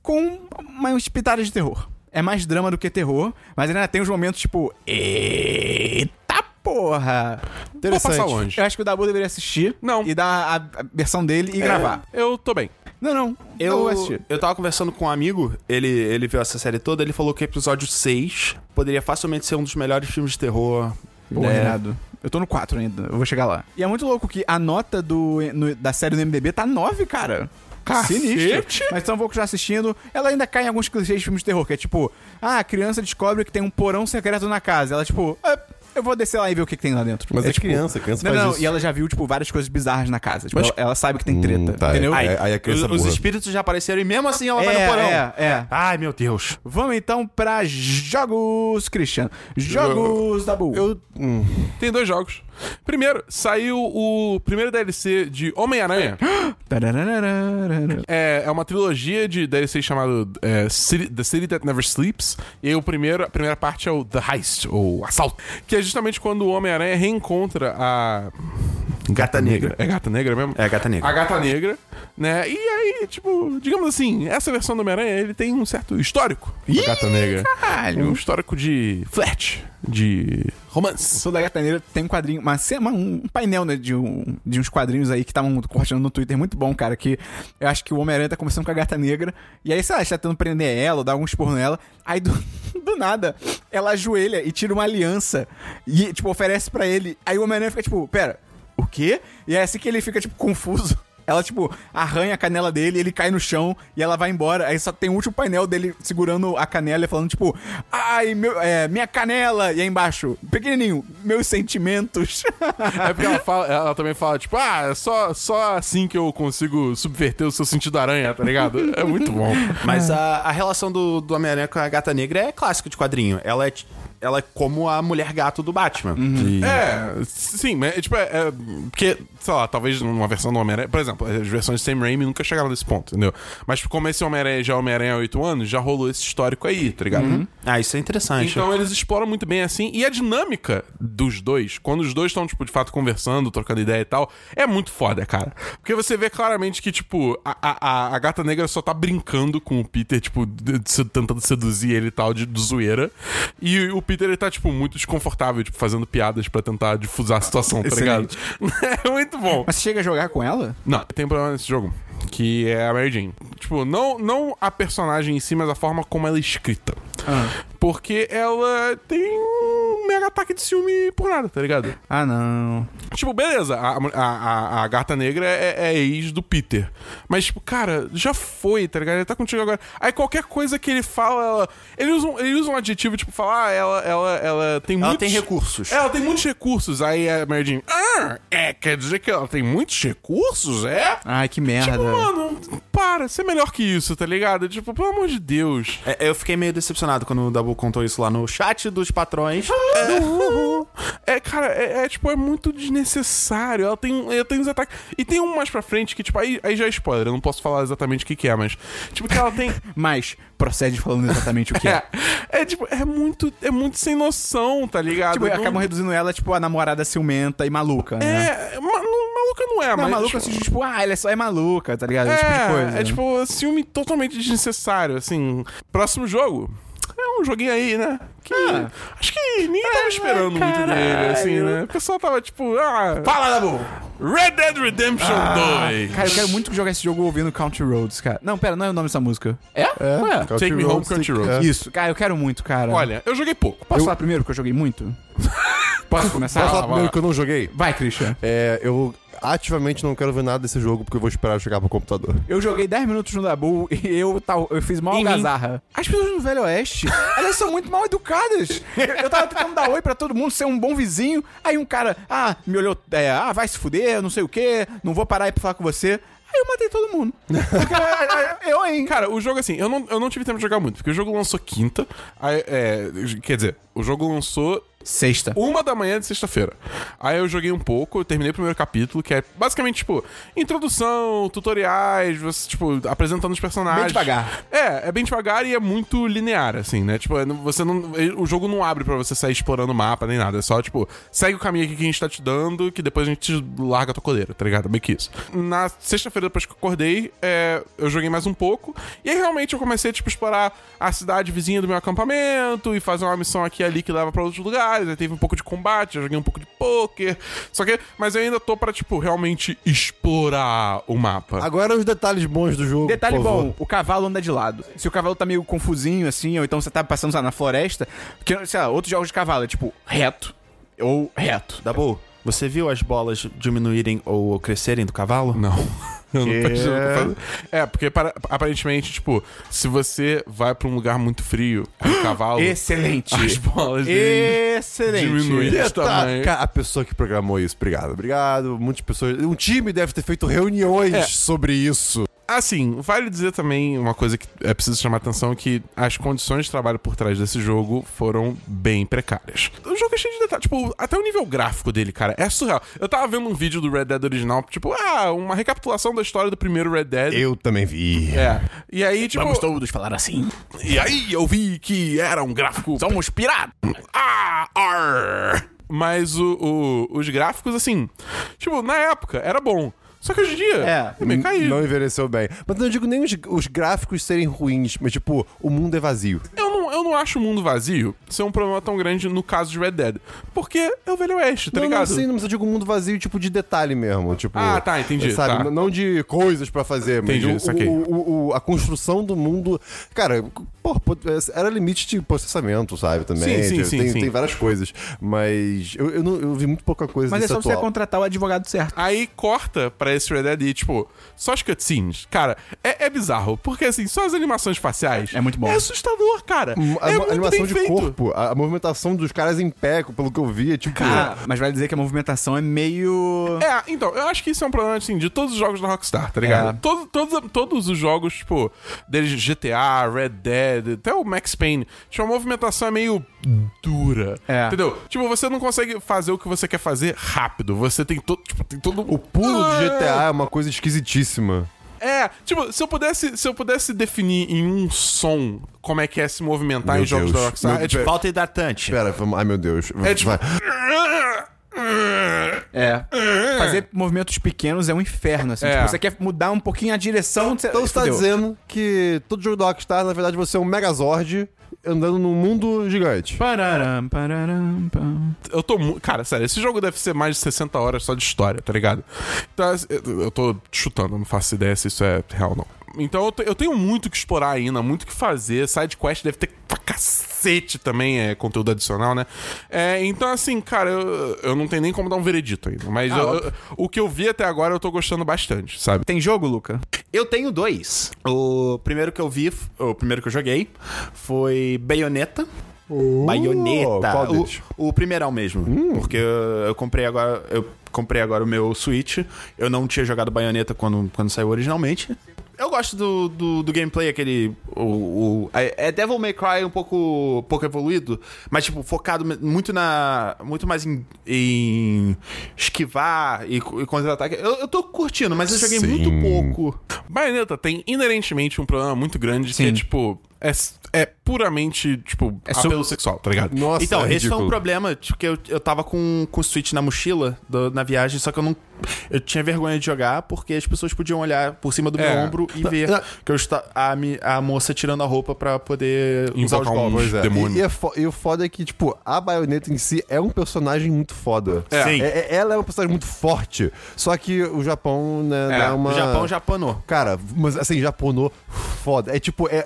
com umas pitadas de terror. É mais drama do que terror, mas ainda tem uns momentos tipo. Eita porra! Vou Interessante. passar longe. Eu acho que o Dabu deveria assistir. Não. E dar a, a versão dele e gravar. Eu tô bem. Não, não. Eu Eu, eu tava conversando com um amigo, ele, ele viu essa série toda, ele falou que o episódio 6 poderia facilmente ser um dos melhores filmes de terror. Pô, É. Renato. Eu tô no 4 ainda. Eu vou chegar lá. E é muito louco que a nota do, no- da série do MDB tá 9, cara. Cacete! Sinistro. Mas então vou continuar assistindo. Ela ainda cai em alguns clichês de filmes de terror, que é tipo, ah, a criança descobre que tem um porão secreto na casa. Ela, tipo, "Ah, eu vou descer lá e ver o que, que tem lá dentro. Mas é, tipo, criança, criança Não, faz não, isso. e ela já viu, tipo, várias coisas bizarras na casa. Tipo, Mas- ela, ela sabe que tem treta, Hum, tá, entendeu? Aí- aí a criança os, os espíritos já apareceram e mesmo assim ela vai É, no porão. é, é. Ai, meu Deus. Vamos então pra jogos, Christian. Jogos da Bull. Eu. hum, Tem dois jogos. Primeiro, saiu o primeiro DLC de Homem-Aranha. É, é uma trilogia de DLC chamado é, City- The City That Never Sleeps. E aí o primeiro, a primeira parte é o The Heist, ou Assalto. Que é justamente quando o Homem-Aranha reencontra a. Gata Negra. É Gata Negra mesmo? É a gata negra. A Gata Negra, né? E aí, tipo, digamos assim, essa versão do Homem-Aranha, ele tem um certo histórico da Gata Negra. caralho. Um histórico de flat, de romance. Sou da Gata Negra tem um quadrinho, uma, cena- um painel né, de, um- de uns quadrinhos aí que estavam compartilhando no Twitter muito bom, cara. Que eu acho que o Homem-Aranha tá conversando com a Gata Negra. E aí, sei lá, está tentando prender ela, ou dar algum esporro nela. Aí do, do nada, ela ajoelha e tira uma aliança. E, tipo, oferece pra ele. Aí o Homem-Aranha fica tipo, pera, o quê? E é assim que ele fica, tipo, confuso. Ela, tipo, arranha a canela dele, ele cai no chão e ela vai embora. Aí só tem o último painel dele segurando a canela e falando, tipo, ai, meu, é, minha canela! E aí embaixo, pequenininho, meus sentimentos. É porque ela, fala- ela também fala, tipo, ah, é só, só assim que eu consigo subverter o seu sentido aranha, tá ligado? É muito bom. Mas a, a relação do, do Homem-Aranha com a gata negra é clássico de quadrinho. Ela é, ela é como a mulher gato do Batman. E- É, sim, mas tipo, é, é, Porque, sei lá, talvez numa versão do Homem-Aranha. Por exemplo, as versões de Sam Raimi nunca chegaram nesse ponto, entendeu? Mas como esse Homem-Aranha já é Homem-Aranha há 8 anos, já rolou esse histórico aí, tá ligado? Ah, isso é interessante. Então eles exploram muito bem assim. E a dinâmica dos dois, quando os dois estão, tipo, de fato conversando, trocando ideia e tal, é muito foda, cara. Porque você vê claramente que, tipo, a, a, a gata negra só tá brincando com o Peter, tipo, de- de- se- tentando seduzir ele e tal, de, de zoeira. E o Peter, ele tá, tipo, muito desconfortável, tipo, fazendo piadas pra tentar difusar a situação, tá ligado? É muito bom. Mas você chega a jogar com ela? Não, tem problema nesse jogo. Que é a Mary Jane. Tipo, não, não a personagem em si, mas a forma como ela é escrita. Porque ela tem um mega ataque de ciúme por nada, tá ligado? Ah, não. Tipo, beleza, a, a, a, gata negra é, é ex do Peter. Mas, tipo, cara, já foi, tá ligado? Ele tá contigo agora. Aí qualquer coisa que ele fala, ela, ele, usa um, ele usa um adjetivo, tipo, falar, ah, ela, ela, ela tem Ela muitos... tem recursos. É, ela tem muitos recursos. Aí a Mary Jane, ah, é, quer dizer que ela tem muitos recursos, é? Ai, que merda. Tipo, mano, para, ser melhor que isso, tá ligado? Tipo, pelo amor de Deus. É, eu fiquei meio decepcionado quando o Dabu contou isso lá no chat dos patrões. É, cara, é, é, tipo, é muito desnecessário. Ela tem, ela tem uns ataques. E tem um mais pra frente que, tipo, aí, aí já é spoiler, eu não posso falar exatamente o que, que é, mas. Tipo, que ela tem. Mas, procede falando exatamente o que é. É, é tipo, é muito, é muito sem noção, tá ligado? Tipo, Não- acabam reduzindo ela, tipo, a namorada ciumenta e maluca, né? É, ma- não- maluca não é, Não, mas. maluca tipo, assim, tipo, ah, ela é só é maluca, tá ligado? Esse tipo de É, coisa. é tipo, ciúme totalmente desnecessário, assim. Próximo jogo. É um joguinho aí, né? Que Ah. acho que ninguém tava esperando muito dele, assim, né? O pessoal tava tipo, ah. Fala, Dabu! Red Dead Redemption 2. Cara, eu quero muito jogar esse jogo ouvindo Country Roads, cara. Não, pera, não é o nome dessa música. É? É, Ué. Country Take Me Home, Roads, Country tem- Roads. é. Isso, cara, eu quero muito, cara. Olha, eu joguei pouco. Posso falar primeiro que eu joguei muito? Posso começar? Posso falar primeiro que eu não joguei? Vai, Christian. É, eu ativamente não quero ver nada desse jogo porque eu vou esperar jogar pro computador. Eu joguei 10 minutos no Dabu e eu, tal, eu fiz mal Em mim. algazarra. As pessoas do Velho Oeste, elas são muito mal educadas. Eu tava tentando dar oi pra todo mundo, ser um bom vizinho. Aí um cara, ah, me olhou, é, ah, vai se fuder, não sei o quê, não vou parar aí pra falar com você. Aí eu matei todo mundo. Porque, é, é, eu, hein? Cara, o jogo assim, eu não, eu não tive tempo de jogar muito, porque o jogo lançou quinta. aí, é, quer dizer, o jogo lançou Sexta. uma da manhã de sexta-feira. Aí eu joguei um pouco, eu terminei o primeiro capítulo, que é basicamente, tipo, introdução, tutoriais, você, tipo, apresentando os personagens. Bem devagar. É, é bem devagar e é muito linear, assim, né? Tipo, é, você não. O jogo não abre pra você sair explorando o mapa nem nada. É só, tipo, segue o caminho aqui que a gente tá te dando, que depois a gente larga a tua coleira, tá ligado? Bem que isso. Na sexta-feira, depois que eu acordei, é, eu joguei mais um pouco. E aí realmente eu comecei, tipo, explorar a cidade vizinha do meu acampamento e fazer uma missão aqui e ali que leva pra outros lugares. Aí teve um pouco de combate, eu joguei um pouco de poker. Só que. Mas eu ainda tô pra, tipo, realmente explorar o mapa. Agora os detalhes bons do jogo. Detalhe por favor. bom, o cavalo anda de lado. Se o cavalo tá meio confusinho, assim, ou então você tá passando sei lá, na floresta, porque, sei lá, outros jogos de cavalo é tipo reto ou reto. Dabu, Você viu as bolas diminuírem ou crescerem do cavalo? Não. Eu não eu falei. É, porque para- aparentemente, tipo, se você vai pra um lugar muito frio com o cavalo, Excelente. as bolas Excelente. diminuem de tamanho. a pessoa que programou isso, obrigado. Obrigado. Muitas pessoas. Um time deve ter feito reuniões É. sobre isso. Assim, vale dizer também uma coisa que é preciso chamar atenção, que as condições de trabalho por trás desse jogo foram bem precárias. O jogo é cheio de detalhes, tipo, até o nível gráfico dele, cara, é surreal. Eu tava vendo um vídeo do Red Dead original, tipo, ah, uma recapitulação da história do primeiro Red Dead. Eu também vi. É. E aí, tipo. Vamos todos falar assim. E aí eu vi que era um gráfico. Somos piratas. Ah, ar. Mas o, o- os gráficos, assim, tipo, na época era bom. Só que hoje em dia É. é meio caído. Não envelheceu bem. Mas eu não digo nem os, os gráficos serem ruins, mas tipo, o mundo é vazio. Eu não, eu não acho o mundo vazio ser um problema tão grande no caso de Red Dead. Porque é o Velho Oeste, tá não, ligado? não, sim, mas eu digo mundo vazio, tipo, de detalhe mesmo. Tipo, Ah, tá, entendi, Sabe? tá. Não de coisas pra fazer, mas Entendi, o- o, o- o- a construção do mundo. Cara, pô, pô, era limite de processamento, sabe? Também. Sim, sim, Tipo, sim, tem, sim. tem várias coisas. Mas eu, eu, não- eu vi muito pouca coisa Mas é só você atual. contratar o advogado certo. Aí corta pra esse Red Dead e, tipo, só as cutscenes. Cara, é, é bizarro. Porque, assim, só as animações faciais. É muito bom. É assustador, cara. A, é a muito animação bem de feito. corpo, a, a movimentação dos caras em pé, pelo que eu vi, é tipo. Cara, mas vai dizer que a movimentação é meio. É, então, eu acho que isso é um problema, assim, de todos os jogos da Rockstar, tá ligado? É. Todo- todos, todos os jogos, tipo, desde GTA, Red Dead, até o Max Payne, tipo, a movimentação é meio dura. É. Entendeu? Tipo, você não consegue fazer o que você quer fazer rápido. Você tem todo, tipo, tem todo... O pulo do GTA é uma coisa esquisitíssima. É, tipo, se eu pudesse, se eu pudesse definir em um som como é que é se movimentar Meu em jogos Deus. da Rockstar, Meu é tipo... Falta hidratante. Pera, vamos- ai meu Deus. É tipo... Vai. É. Fazer movimentos pequenos é um inferno, assim. É. Tipo, você quer mudar um pouquinho a direção. Então você tá dizendo que todo jogo da Rockstar, na verdade, você é um Megazord andando num mundo gigante. Pararam, pararam, pam. Eu tô muito. Cara, sério, esse jogo deve ser mais de 60 horas só de história, tá ligado? Então, eu tô chutando, não faço ideia se isso é real ou não. Então eu, eu tenho muito que explorar ainda, muito que fazer. Side quest deve ter pra cacete também, é conteúdo adicional, né? É, então, assim, cara, eu, eu não tenho nem como dar um veredito ainda. Mas Ah, eu- eu- o que eu vi até agora eu tô gostando bastante, sabe? Tem jogo, Luca? Eu tenho dois. O primeiro que eu vi, o primeiro que eu joguei, foi Bayonetta. Bayonetta. qual O, o primeirão mesmo. Porque eu, eu comprei agora. Eu comprei agora o meu Switch. Eu não tinha jogado Bayonetta quando, quando saiu originalmente. Eu gosto do, do, do gameplay, aquele. O, o- é é Devil May Cry um pouco, pouco evoluído, mas, tipo, focado muito na. Muito mais em, em esquivar e, e contra-ataque. Eu, eu tô curtindo, mas eu joguei Sim. muito pouco. Bayonetta tem inerentemente um problema muito grande que Sim. é, tipo. É, é puramente, tipo, É apelo sexual, tá ligado? Nossa, Então, é esse foi um problema, tipo, que eu, eu tava com, com o Switch na mochila do- na viagem, só que eu não. Eu tinha vergonha de jogar porque as pessoas podiam olhar por cima do É. meu ombro e ver que eu está a, a moça tirando a roupa pra poder usar os Invocar um golpes. Pois é. demônio. E, e, é fo- e o foda é que, tipo, a baioneta em si é um personagem muito foda. É. Sim. É- é- ela é um personagem muito forte. Só que o Japão, né, É, dá uma. O Japão já panou. Cara, mas assim, japonou foda. É tipo, é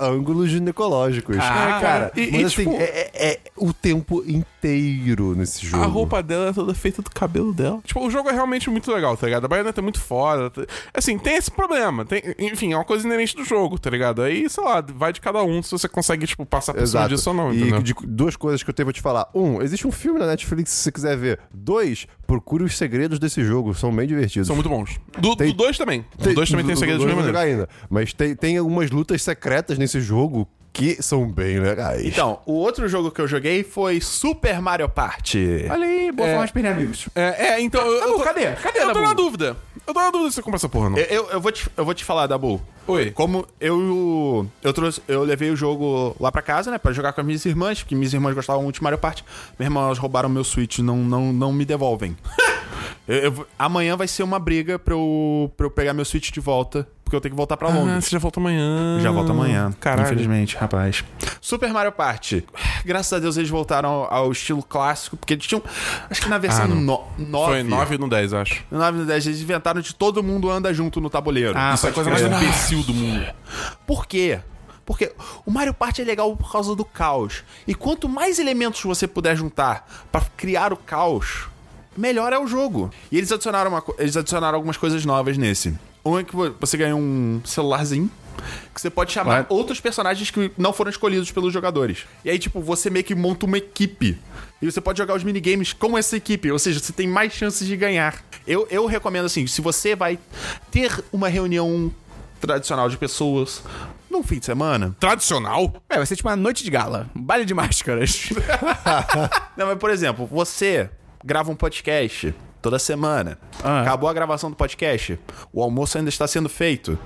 ângulos ginecológicos. Ah, cara. e- mas e, assim, tipo- é, é- é o tempo inteiro nesse jogo. A roupa dela é toda feita do cabelo dela. Tipo, o jogo é realmente muito legal, tá ligado? A baioneta é muito foda. tá- Assim, tem esse problema. Tem, enfim, é uma coisa inerente do jogo, tá ligado? Aí, sei lá, vai de cada um se você consegue, tipo, passar por cima Exato. disso ou não, e entendeu? de- duas coisas que eu tenho pra te falar. Um, existe um filme na Netflix se você quiser ver. Dois, procure os segredos desse jogo. São bem divertidos. São muito bons. Do 2 Tem- dois também. Do 2 também tem do- segredos do dois maneiros. jogar ainda. Mas tem, tem algumas lutas secretas nesse jogo que são bem legais. Então, o outro jogo que eu joguei foi Super Mario Party. Olha aí, boa É. forma de perder amigos. É, é, então. Eu, eu tô, cadê? Cadê, Eu tô na dúvida. Eu tô na dúvida se você compra essa porra, não. Eu, eu, eu vou te, eu vou te falar, Dabu. Oi. Como eu eu trouxe, eu levei o jogo lá pra casa, né, Pra jogar com as minhas irmãs, porque minhas irmãs gostavam muito de Mario Party. Minhas irmãs roubaram meu Switch, não não não me devolvem. Eu- eu amanhã vai ser uma briga pra eu, pra eu pegar meu Switch de volta, porque eu tenho que voltar pra Ah, Londres. você já volta amanhã. Já volto amanhã, Caralho. infelizmente, rapaz. Super Mario Party. Graças a Deus eles voltaram ao, ao estilo clássico, porque eles tinham. Acho que na versão Ah, não. 9. Foi 9 no 10, acho. No 9 no 10, eles inventaram de todo mundo anda junto no tabuleiro. Ah, Isso é a coisa mais imbecil do mundo. Por quê? Porque o Mario Party é legal por causa do caos. E quanto mais elementos você puder juntar pra criar o caos, melhor é o jogo. E eles adicionaram, uma eles adicionaram algumas coisas novas nesse. Um é que vo- você ganha um celularzinho que você pode chamar What? outros personagens que não foram escolhidos pelos jogadores. E aí, tipo, você meio que monta uma equipe. E você pode jogar os minigames com essa equipe. Ou seja, você tem mais chances de ganhar. Eu, eu recomendo, assim, se você vai ter uma reunião tradicional de pessoas num fim de semana, Tradicional? É, vai ser tipo uma noite de gala. Um baile de máscaras. Não, mas por exemplo, você grava um podcast toda semana. Ah. Acabou a gravação do podcast. O almoço ainda está sendo feito.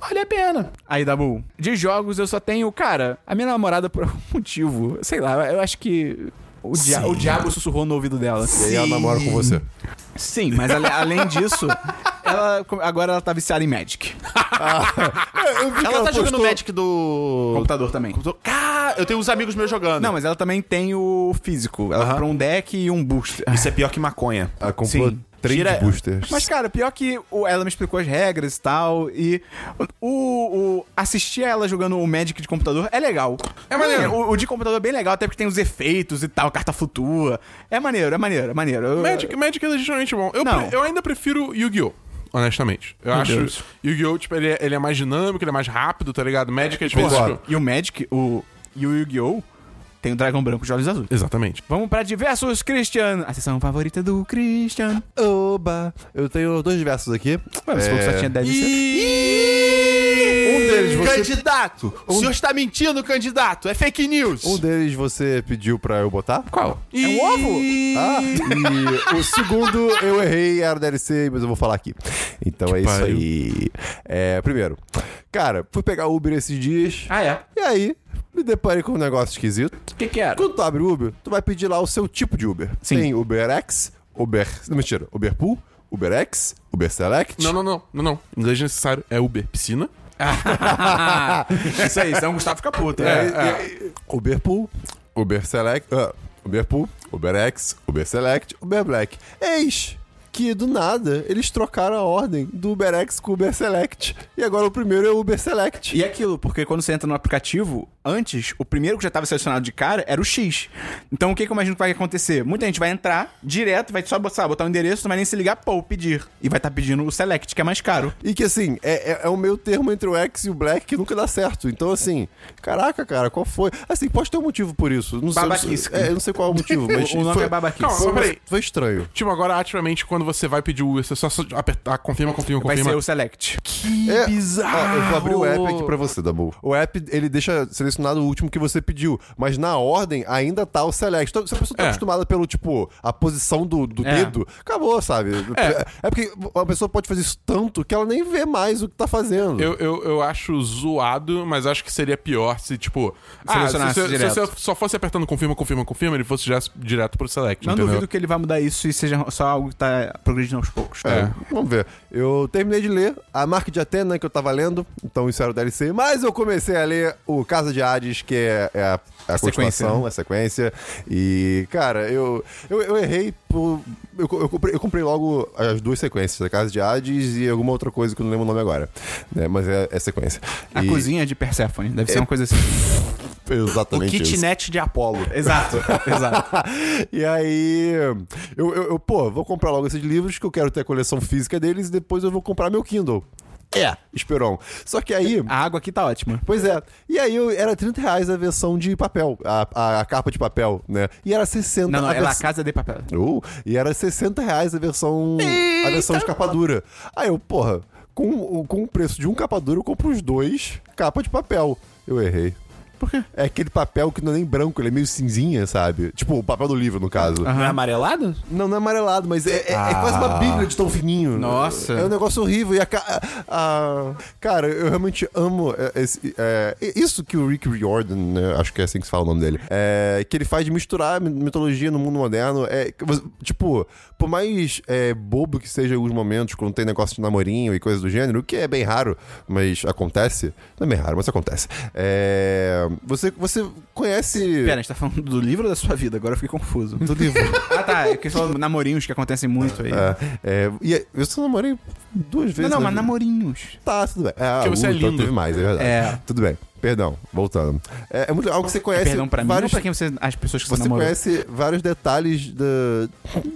Vale a pena. Aí, Dabu, de jogos eu só tenho, cara, a minha namorada por algum motivo, sei lá, eu acho que o, dia- o diabo sussurrou no ouvido dela. E aí ela namora com você. Sim, mas ale- além disso, ela agora ela tá viciada em Magic. Eu vi que Ela tá jogando postou- Magic do. Computador também. Cara, eu tenho uns amigos meus jogando. Não, mas ela também tem o físico. Ela comprou um deck e um booster. Isso é pior que maconha. Ela comprou Sim. Três Tira- boosters. Mas, cara, pior que ela me explicou as regras e tal. E o, o- assistir a ela jogando o Magic de computador é legal. É maneiro. O, o de computador é bem legal, até porque tem os efeitos e tal, a carta flutua. É maneiro, é maneiro, é maneiro. Magic, Magic é legitimamente bom. Eu, Não. pre- eu ainda prefiro Yu-Gi-Oh! Honestamente. Eu Meu acho Deus. Yu-Gi-Oh! Tipo, ele é, ele é mais dinâmico, ele é mais rápido, tá ligado? Magic às vezes. Concordo. tipo- E o Magic, o, e o Yu-Gi-Oh! Tem o dragão branco de olhos azuis. Exatamente. Vamos pra diversos Christian. A sessão favorita do Christian. Oba! Eu tenho dois versos aqui. Ué, você falou que só tinha 10 Um deles você- Candidato! O senhor está mentindo, candidato! É fake news! Um deles você pediu pra eu botar? Qual? É um ovo? Ah, e o segundo eu errei, era o DLC, mas eu vou falar aqui. Então é isso pariu. aí. É, primeiro, cara, fui pegar Uber esses dias. Ah, é? E aí, me deparei com um negócio esquisito. O que que era? Quando tu abre o Uber, tu vai pedir lá o seu tipo de Uber. Sim. Tem UberX, Uber. Não, mentira. Uber Pool, UberX, Uber Select. Não, não, não, não, não. Inglês necessário é Uber Piscina. isso aí, senão o Gustavo fica puto. Né? aí, e aí, Uber Pool, Uber Select. ah, Uber Pool, UberX, Uber Select, Uber Black. Eis que do nada eles trocaram a ordem do UberX com o Uber Select. E agora o primeiro é o Uber Select. E é aquilo, porque quando você entra no aplicativo, antes, o primeiro que já estava selecionado de cara era o X. Então o que, que eu imagino que vai acontecer? Muita gente vai entrar direto, vai só botar, botar o endereço, não vai nem se ligar, pô, pedir. E vai estar pedindo o Select, que é mais caro. E que assim, é, é, é o meio termo entre o X e o Black que nunca dá certo. Então, assim, caraca, cara, qual foi? Assim, pode ter um motivo por isso. Não sei, Babaquice. É, eu não sei qual é o motivo, mas. O nome foi, é babaquice. Calma, Foi, foi estranho. Tipo, agora ativamente, quando você vai pedir o você só apertar, confirma, confirma, Vai confirma. ser o Select. Que É, bizarro. Ó, eu vou abrir o app aqui pra você, Dabu. O app, ele deixa selecionado o último que você pediu, mas na ordem ainda tá o select. Então, se a pessoa tá É. acostumada pelo, tipo, a posição do, do É. dedo, acabou, sabe? É. É. porque a pessoa pode fazer isso tanto que ela nem vê mais o que tá fazendo. Eu, eu, eu acho zoado, mas acho que seria pior se, tipo. Ah, se, você- se você só fosse apertando confirma, confirma, confirma, ele fosse já direto pro select. Não entendeu? duvido que ele vai mudar isso e seja só algo que tá progredindo aos poucos. tá? É, vamos ver. Eu terminei de ler a Marca de Atena que eu tava lendo, então isso era o DLC, mas eu comecei a ler o Casa de Hades, que é, é a, a, A sequência, continuação, né? a sequência. E, cara, eu, eu, eu errei por. Eu, eu, comprei, eu comprei logo as duas sequências, a Casa de Hades e alguma outra coisa que eu não lembro o nome agora. Né? Mas é, é sequência. A E- cozinha de Persephone, deve ser uma coisa assim. O Exatamente. isso. kitnet de Apolo. exato, exato. e aí, eu, eu, eu, pô, vou comprar logo esses livros que eu quero ter a coleção física deles e depois eu vou comprar meu Kindle. É, Esperon. Só que aí. A água aqui tá ótima. Pois é. E aí eu, era 30 reais a versão de papel, a, a, a capa de papel, né? E era 60 Não, não, a é La vers- Casa de Papel. Uh, e era 60 reais a versão. a versão de capa dura. Aí eu, porra, com, com o preço de um capa dura, eu compro os dois capa de papel. Eu errei. Por quê? É aquele papel que não é nem branco, ele é meio cinzinha, sabe? Tipo, o papel do livro, no caso. Não é amarelado? Não, não é amarelado, mas é, é- é quase uma bíblia de tão fininho. Nossa. É um negócio horrível. E a, ca- a- a- cara, eu realmente amo é, esse- é, isso que o Rick Riordan, né, acho que é assim que se fala o nome dele, é, que ele faz de misturar mi- mitologia no mundo moderno. É, que você- tipo, por mais é, bobo que seja em alguns momentos, quando tem negócio de namorinho e coisas do gênero, o que é bem raro, mas acontece. Não é bem raro, mas acontece. É, você, você conhece. Pera, a gente tá falando do livro ou da sua vida? Agora eu fiquei confuso. Do livro. ah, tá. É que falou namorinhos que acontecem muito aí. É, é, e é- eu só namorei duas Não, vezes. não, na mas vida. namorinhos. Tá, tudo bem. É, Porque você uh, é então lindo. teve mais, é verdade. É. Tudo bem. Perdão, voltando. É, é muito legal que você conhece Perdão pra mim ou vários pra quem você, as pessoas que você, Você namorou? conhece vários detalhes da-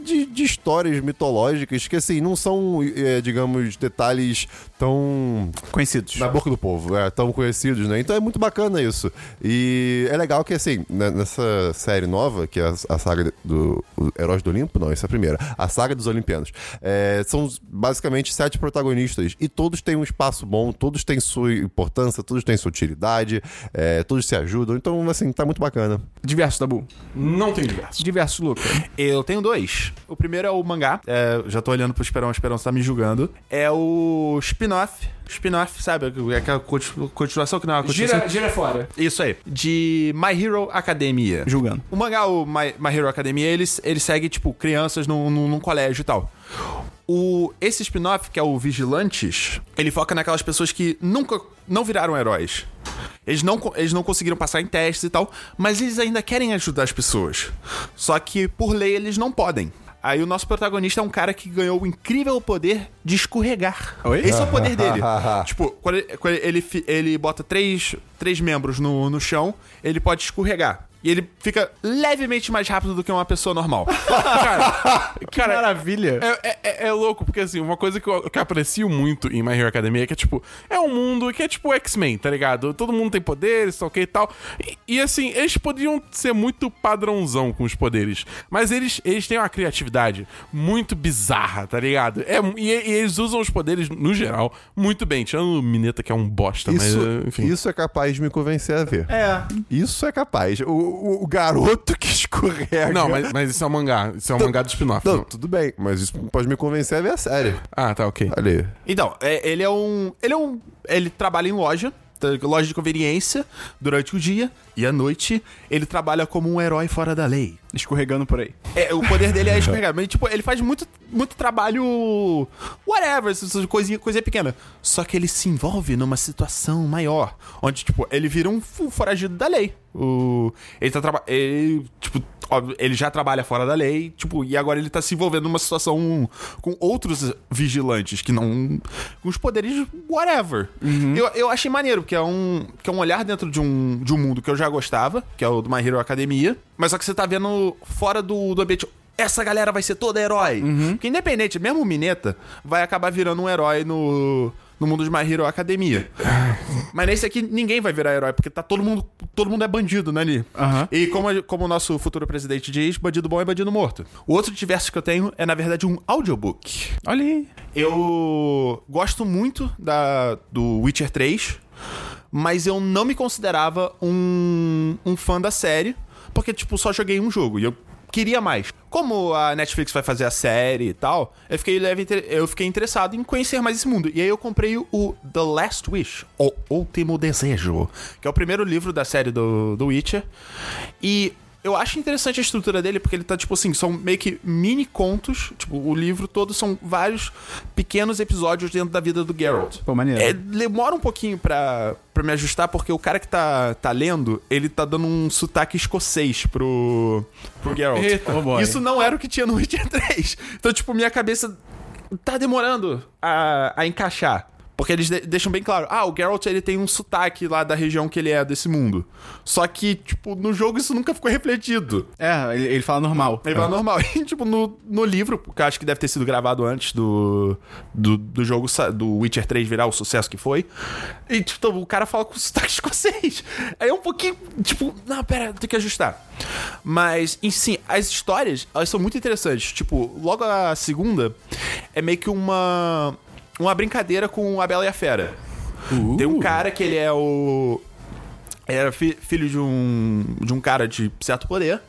de, de histórias mitológicas que, assim, não são, é, digamos, detalhes tão Conhecidos. na boca do povo, é, tão conhecidos, né? Então é muito bacana isso. E é legal que, assim, né, nessa série nova, que é a, a saga do Heróis do Olimpo, não, essa é a primeira, a saga dos Olimpianos, é, são basicamente sete protagonistas e todos têm um espaço bom, todos têm sua importância, todos têm sua utilidade, é, todos se ajudam, então, assim, tá muito bacana. Diversos, Dabu. Não tem diverso. Diversos, Luca. Eu tenho dois. O primeiro é o mangá. É, já tô olhando pro Esperão, o Esperão tá me julgando. É o spin-off. Spin-off, sabe? É aquela continu- continuação que não é uma continuação. gira fora. Isso aí. De My Hero Academia. Julgando. O mangá, o My, My Hero Academia, ele, ele segue, tipo, crianças num, num, num colégio e tal. O, esse spin-off, que é o Vigilantes, ele foca naquelas pessoas que nunca não viraram heróis. Eles não, eles não conseguiram passar em testes e tal, mas eles ainda querem ajudar as pessoas. Só que, por lei, eles não podem. Aí o nosso protagonista é um cara que ganhou o incrível poder de escorregar. Oi? Esse é o poder dele. tipo, quando ele, quando ele, ele bota três, três membros no, no chão, ele pode escorregar. E ele fica levemente mais rápido do que uma pessoa normal. Cara, cara Maravilha. É, é- é- é louco, porque assim, uma coisa que eu, que eu aprecio muito em My Hero Academia é que é tipo, é um mundo que é tipo X-Men, tá ligado? Todo mundo tem poderes, tá ok e tal. E, e, assim, eles poderiam ser muito padrãozão com os poderes, mas eles, eles têm uma criatividade muito bizarra, tá ligado? É, e, e eles usam os poderes, no geral, muito bem. Tirando o Mineta, que é um bosta, Isso, mas enfim. isso é capaz de me convencer a ver. É. Isso é capaz. O, o- o garoto que escorrega. Não, mas, mas isso é um mangá. Isso é um mangá do spin-off. Não, não. tudo bem, mas isso pode me convencer a ver a série. Ah, tá, ok. Aí. Então, é- ele é um. Ele é um. Ele trabalha em loja. tá, Loja de conveniência durante o dia e à noite ele trabalha como um herói fora da lei. Escorregando por aí. É, o poder dele é escorregar. Mas, tipo, ele faz muito, muito trabalho. Whatever, coisinha, coisinha pequena. Só que ele se envolve numa situação maior. Onde, tipo, ele vira um foragido da lei. O, ele tá trabalhando. Ele, tipo, óbvio, ele já trabalha fora da lei, tipo, e agora ele tá se envolvendo numa situação com outros vigilantes que não. com os poderes whatever. Eu, eu achei maneiro, porque é um. que é um olhar dentro de um, de um mundo que eu já gostava, que é o do My Hero Academia. Mas só que você tá vendo fora do, do ambiente. Essa galera vai ser toda herói. Porque independente, mesmo o Mineta vai acabar virando um herói no, no mundo de My Hero Academia. Mas nesse aqui ninguém vai virar herói, porque tá todo mundo. Todo mundo é bandido, né, ali? Aham. E como, como o nosso futuro presidente diz, bandido bom é bandido morto. O outro diverso que eu tenho é, na verdade, um audiobook. Olha aí. Eu gosto muito da, do Witcher 3, mas eu não me considerava um, um fã da série, porque, tipo, só joguei um jogo e eu queria mais. Como a Netflix vai fazer a série e tal, eu fiquei, leve, eu fiquei interessado em conhecer mais esse mundo. E aí eu comprei o, o The Last Wish, O Último Desejo, que é o primeiro livro da série do, do Witcher. E eu acho interessante a estrutura dele, porque ele tá, tipo assim, são meio que mini contos. Tipo, o livro todo são vários pequenos episódios dentro da vida do Geralt. Pô, maneiro. É, demora um pouquinho pra, pra me ajustar, porque o cara que tá, tá lendo, ele tá dando um sotaque escocês pro, pro Geralt. Eita, oh. Isso não era o que tinha no Witcher 3. Então, tipo, minha cabeça tá demorando a, a encaixar. Porque eles de- deixam bem claro, ah, o Geralt ele tem um sotaque lá da região que ele é desse mundo. Só que, tipo, no jogo isso nunca ficou refletido. É, ele, ele fala normal. Ele fala normal. E, tipo, no, no livro, que eu acho que deve ter sido gravado antes do, do, do jogo, do Witcher 3 virar o sucesso que foi. E, tipo, o cara fala com sotaque escocês. Aí é um pouquinho, tipo, não, pera, tem que ajustar. Mas, em si, as histórias, elas são muito interessantes. Tipo, logo a segunda é meio que uma, uma brincadeira com a Bela e a Fera. Tem um cara que ele é o era fi- filho de um, de um cara de certo poder.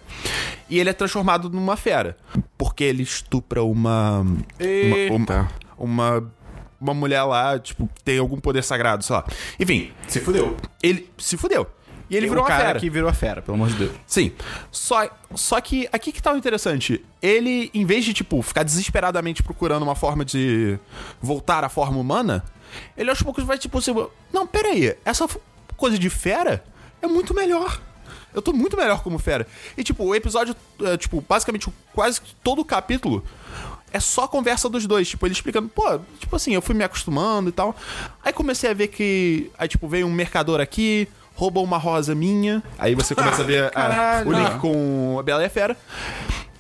E ele é transformado numa fera. Porque ele estupra uma. Uma, Eita. uma, uma, uma mulher lá, tipo, tem algum poder sagrado, sei lá. Enfim, Se fudeu. ele se fudeu. E ele virou o cara fera. que virou a fera, pelo amor de Deus. Sim. Só, só que aqui que tá o interessante. Ele, em vez de, tipo, ficar desesperadamente procurando uma forma de voltar à forma humana, ele aos poucos vai, tipo, assim, não, peraí, essa coisa de fera é muito melhor. eu tô muito melhor como fera. E, tipo, o episódio, é, tipo, basicamente quase todo o capítulo é só conversa dos dois. Tipo, ele explicando, pô, tipo assim, eu fui me acostumando e tal. Aí comecei a ver que, aí, tipo, veio um mercador aqui, roubou uma rosa minha. Aí você começa a ver a- o link com a Bela e a Fera.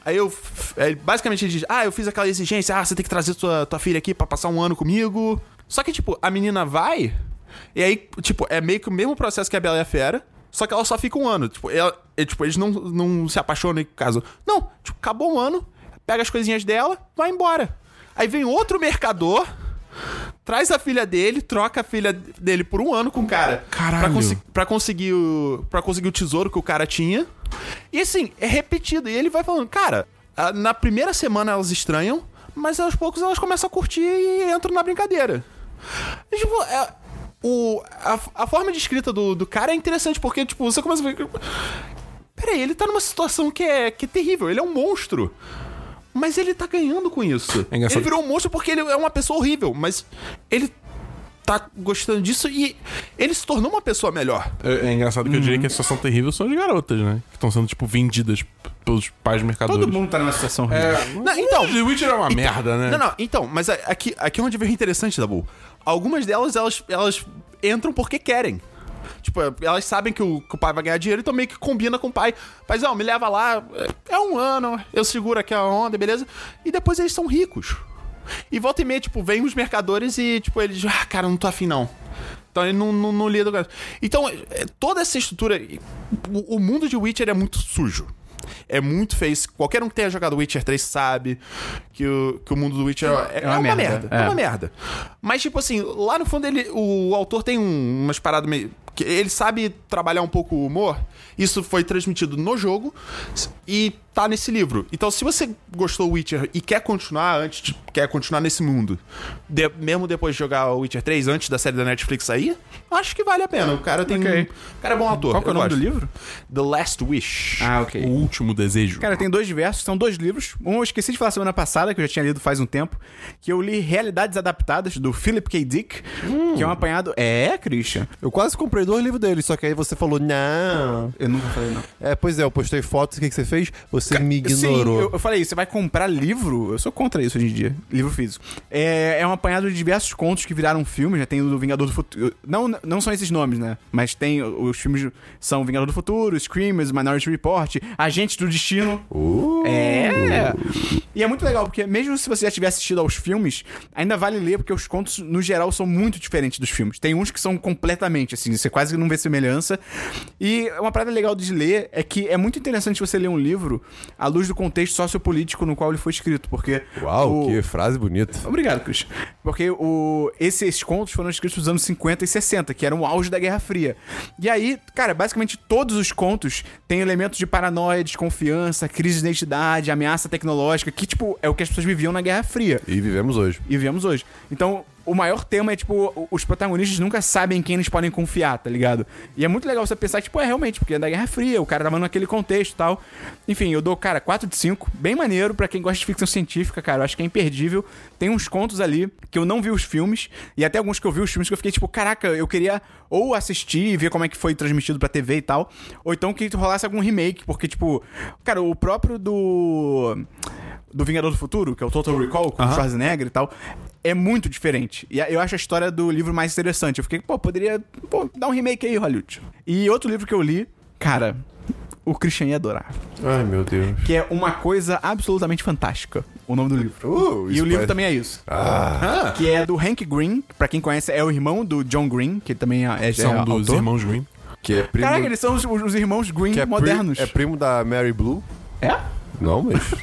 Aí eu. aí, basicamente ele diz: Ah, eu fiz aquela exigência, ah, você tem que trazer tua, tua filha aqui pra passar um ano comigo. Só que, tipo, a menina vai. E aí, tipo, é meio que o mesmo processo que a Bela e a Fera. Só que ela só fica um ano. Tipo, ela, é, tipo eles não, não se apaixonam em caso. Não, tipo, acabou um ano, pega as coisinhas dela, vai embora. Aí vem outro mercador, traz a filha dele, troca a filha dele por um ano com o cara. Caralho. Pra, consi- pra conseguir o, pra conseguir o tesouro que o cara tinha. E assim, é repetido. E ele vai falando, cara, na primeira semana elas estranham, mas aos poucos elas começam a curtir e entram na brincadeira. E, tipo, é- o, a, a forma de escrita do, do cara é interessante, porque, tipo, você começa a ver. Peraí, ele tá numa situação que é, que é terrível, ele é um monstro. Mas ele tá ganhando com isso. É ele virou um monstro porque ele é uma pessoa horrível, mas ele tá gostando disso e ele se tornou uma pessoa melhor. É, é engraçado que eu diria que a situação terrível são as garotas, né? Que estão sendo, tipo, vendidas pelos pais mercadores. Todo mundo tá numa situação horrível. É, Não, então- The Witcher é uma merda, né? Não, não, então, mas aqui, aqui é onde veio interessante, Dabu. Algumas delas, elas, elas entram porque querem. Tipo, elas sabem que o, que o pai vai ganhar dinheiro, então meio que combina com o pai. Paizão, me leva lá, é um ano, eu seguro aqui a onda, beleza? E depois eles são ricos. E volta e meia, tipo, vem os mercadores e, tipo, eles, ah, cara, não tô afim não. Então ele não, não, não lida com. Então, é, toda essa estrutura. O, o mundo de Witcher é muito sujo. É muito feio. Qualquer um que tenha jogado Witcher 3 sabe que o, que o mundo do Witcher é, é uma uma, merda. merda. É. É. uma merda. Mas, tipo assim, lá no fundo ele, o autor tem um- umas paradas meio. Ele sabe trabalhar um pouco o humor. Isso foi transmitido no jogo e tá nesse livro. Então, se você gostou do Witcher e quer continuar antes, de- quer continuar nesse mundo, de- mesmo depois de jogar o Witcher 3, antes da série da Netflix sair, acho que vale a pena. O cara tem. Ok. O cara é bom ator. Qual é o nome do gosto. livro? The Last Wish. Ah, O ok. último desejo. Cara, tem dois diversos, são dois livros. Um eu esqueci de falar semana passada, que eu já tinha lido faz um tempo, que eu li Realidades Adaptadas, do Philip K. Dick, que é um apanhado... É, Christian? Eu quase comprei dois livros dele, só que aí você falou, não. Eu nunca falei não. É, pois é, eu postei fotos, o que, que você fez? Você me Sim, ignorou. eu, eu falei, você vai comprar livro? Eu sou contra isso hoje em dia. Livro físico. É, é um apanhado de diversos contos que viraram filme. Já tem o do Vingador do Futuro. Não, não são esses nomes, né? Mas tem os filmes são Vingador do Futuro, Screamers, Minority Report, Agentes do Destino. É! E é muito legal, porque mesmo se você já tiver assistido aos filmes, ainda vale ler, porque os contos, no geral, são muito diferentes dos filmes. Tem uns que são completamente, assim, você quase não vê semelhança. E uma parada legal de ler é que é muito interessante você ler um livro à luz do contexto sociopolítico no qual ele foi escrito, porque... Uau, o- que frase bonita. Obrigado, Christian. Porque o, esses contos foram escritos nos anos 50 e 60, que eram o auge da Guerra Fria. E aí, cara, basicamente todos os contos têm elementos de paranoia, desconfiança, crise de identidade, ameaça tecnológica, que, tipo, é o que as pessoas viviam na Guerra Fria. E vivemos hoje. E vivemos hoje. Então, o maior tema é, tipo, os protagonistas nunca sabem em quem eles podem confiar, tá ligado? E é muito legal você pensar tipo, é realmente, porque é da Guerra Fria, o cara tava naquele contexto e tal. Enfim, eu dou, cara, 4 de 5. Bem maneiro pra quem gosta de ficção científica, cara. Eu acho que é imperdível. Tem uns contos ali que eu não vi os filmes, e até alguns que eu vi os filmes que eu fiquei, tipo, caraca, eu queria ou assistir e ver como é que foi transmitido pra TV e tal, ou então que rolasse algum remake, porque, tipo, cara, o próprio do do Vingador do Futuro, que é o Total Recall, com o Schwarzenegger e tal, é muito diferente. E eu acho a história do livro mais interessante. Eu fiquei, pô, poderia pô, dar um remake aí, Hollywood. E outro livro que eu li, cara, o Christian ia adorar. Ai, meu Deus. Que é Uma Coisa Absolutamente Fantástica, o nome do livro. Uh, e o livro também é isso. Ah, Que é do Hank Green, pra quem conhece, é o irmão do John Green, que também é, é São é dos autor. irmãos Green. que é primo... Caraca, eles são os, os irmãos Green é modernos. é primo da Mary Blue? É? Não, mas...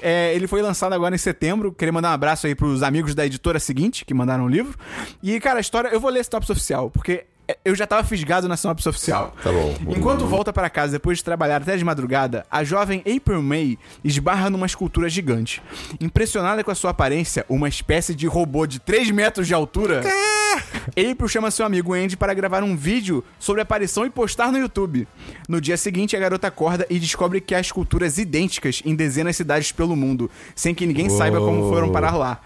É, ele foi lançado agora em setembro. Queria mandar um abraço aí pros amigos da editora seguinte, que mandaram o livro. E, cara, a história. Eu vou ler esse sinopse oficial, porque eu já tava fisgado na sinopse oficial. Tá bom. Enquanto volta para casa depois de trabalhar até de madrugada, a jovem April May esbarra numa escultura gigante. Impressionada com a sua aparência, uma espécie de robô de 3 metros de altura. April chama seu amigo Andy para gravar um vídeo sobre a aparição e postar no YouTube. No dia seguinte, a garota acorda e descobre que há esculturas idênticas em dezenas de cidades pelo mundo, sem que ninguém saiba como foram parar lá.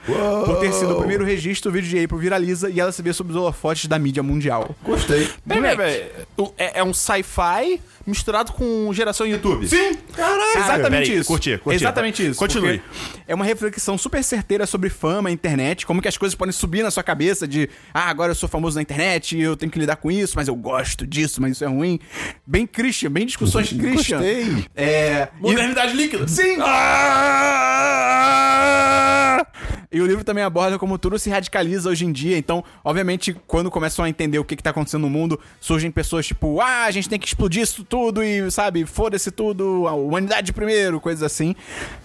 Por ter sido o primeiro registro, o vídeo de April viraliza e ela se vê sob os holofotes da mídia mundial. Gostei. Peraí, É, é um sci-fi misturado com geração YouTube. Sim! Caralho. Exatamente peraí, isso. curti, curti. Exatamente isso. Continue. porque É uma reflexão super certeira sobre fama, internet, como que as coisas podem subir na sua cabeça de ah, agora eu sou famoso na internet, eu tenho que lidar com isso, mas eu gosto disso, mas isso é ruim. Bem Christian, bem discussões Christian. Gostei. É. e- Modernidade líquida. Sim! E o livro também aborda como tudo se radicaliza hoje em dia. Então, obviamente, quando começam a entender o que, que tá acontecendo no mundo, surgem pessoas tipo, ah, a gente tem que explodir isso tudo e, sabe, foda-se tudo, a humanidade primeiro, coisas assim.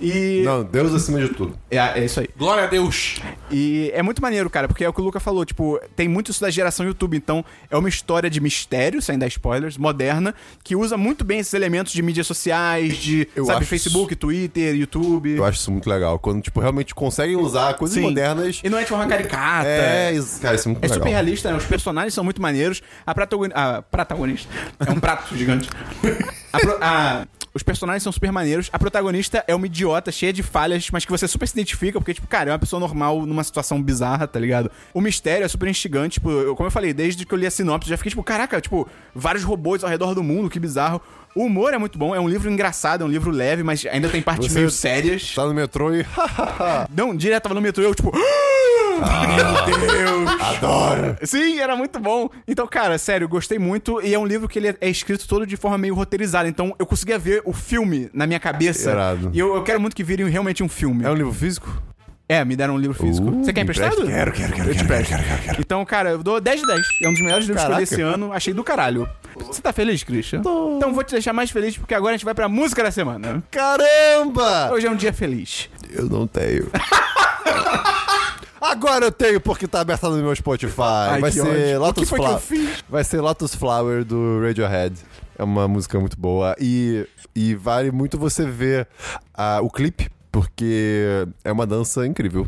E. Não, Deus acima de tudo. É, é isso aí. Glória a Deus. E é muito maneiro, cara, porque é o que o Luca falou, tipo, tem muito isso da geração YouTube, então é uma história de mistério, sem dar spoilers, moderna, que usa muito bem esses elementos de mídias sociais, de, Eu sabe, Facebook, Twitter, YouTube. Eu acho isso muito legal. Quando, tipo, realmente conseguem usar coisas Sim. modernas. E não é de forma caricata. É, isso, cara, isso é muito É legal. super realista, né? Os personagens são muito maneiros. A protagonista. A protagonista. É um prato gigante. A pro- a- Os personagens são super maneiros. A protagonista é uma idiota, cheia de falhas, mas que você super se identifica, porque, tipo, cara, é uma pessoa normal numa situação bizarra, tá ligado? O mistério é super instigante. Tipo, eu- como eu falei, desde que eu li a sinopse, já fiquei, tipo, caraca, tipo, vários robôs ao redor do mundo, que bizarro. O humor é muito bom, é um livro engraçado, é um livro leve, mas ainda tem partes meio sérias. Tá no metrô e. Não, direto tava no metrô e eu, tipo. Meu Deus! Adoro! Sim, era muito bom. Então, cara, sério, gostei muito. E é um livro que ele é, escrito todo de forma meio roteirizada. Então, eu conseguia ver o filme na minha cabeça. Irado. E eu, eu quero muito que virem realmente um filme. É um livro físico? É, me deram um livro físico. Uh, Você quer emprestado? empresta? Quero, quero, quero, Eu te quero, quero, quero, quero. Então, cara, eu dou 10 de 10. É um dos melhores livros que eu li esse ano. Achei do caralho. Você tá feliz, Christian? Então vou te deixar mais feliz porque agora a gente vai pra música da semana. Caramba! Hoje é um dia feliz. Eu não tenho. Agora eu tenho porque tá aberta no meu Spotify. Ai, Vai que ser Lotus Flower. Vai ser Lotus Flower do Radiohead. É uma música muito boa e, e vale muito você ver ah, o clipe porque é uma dança incrível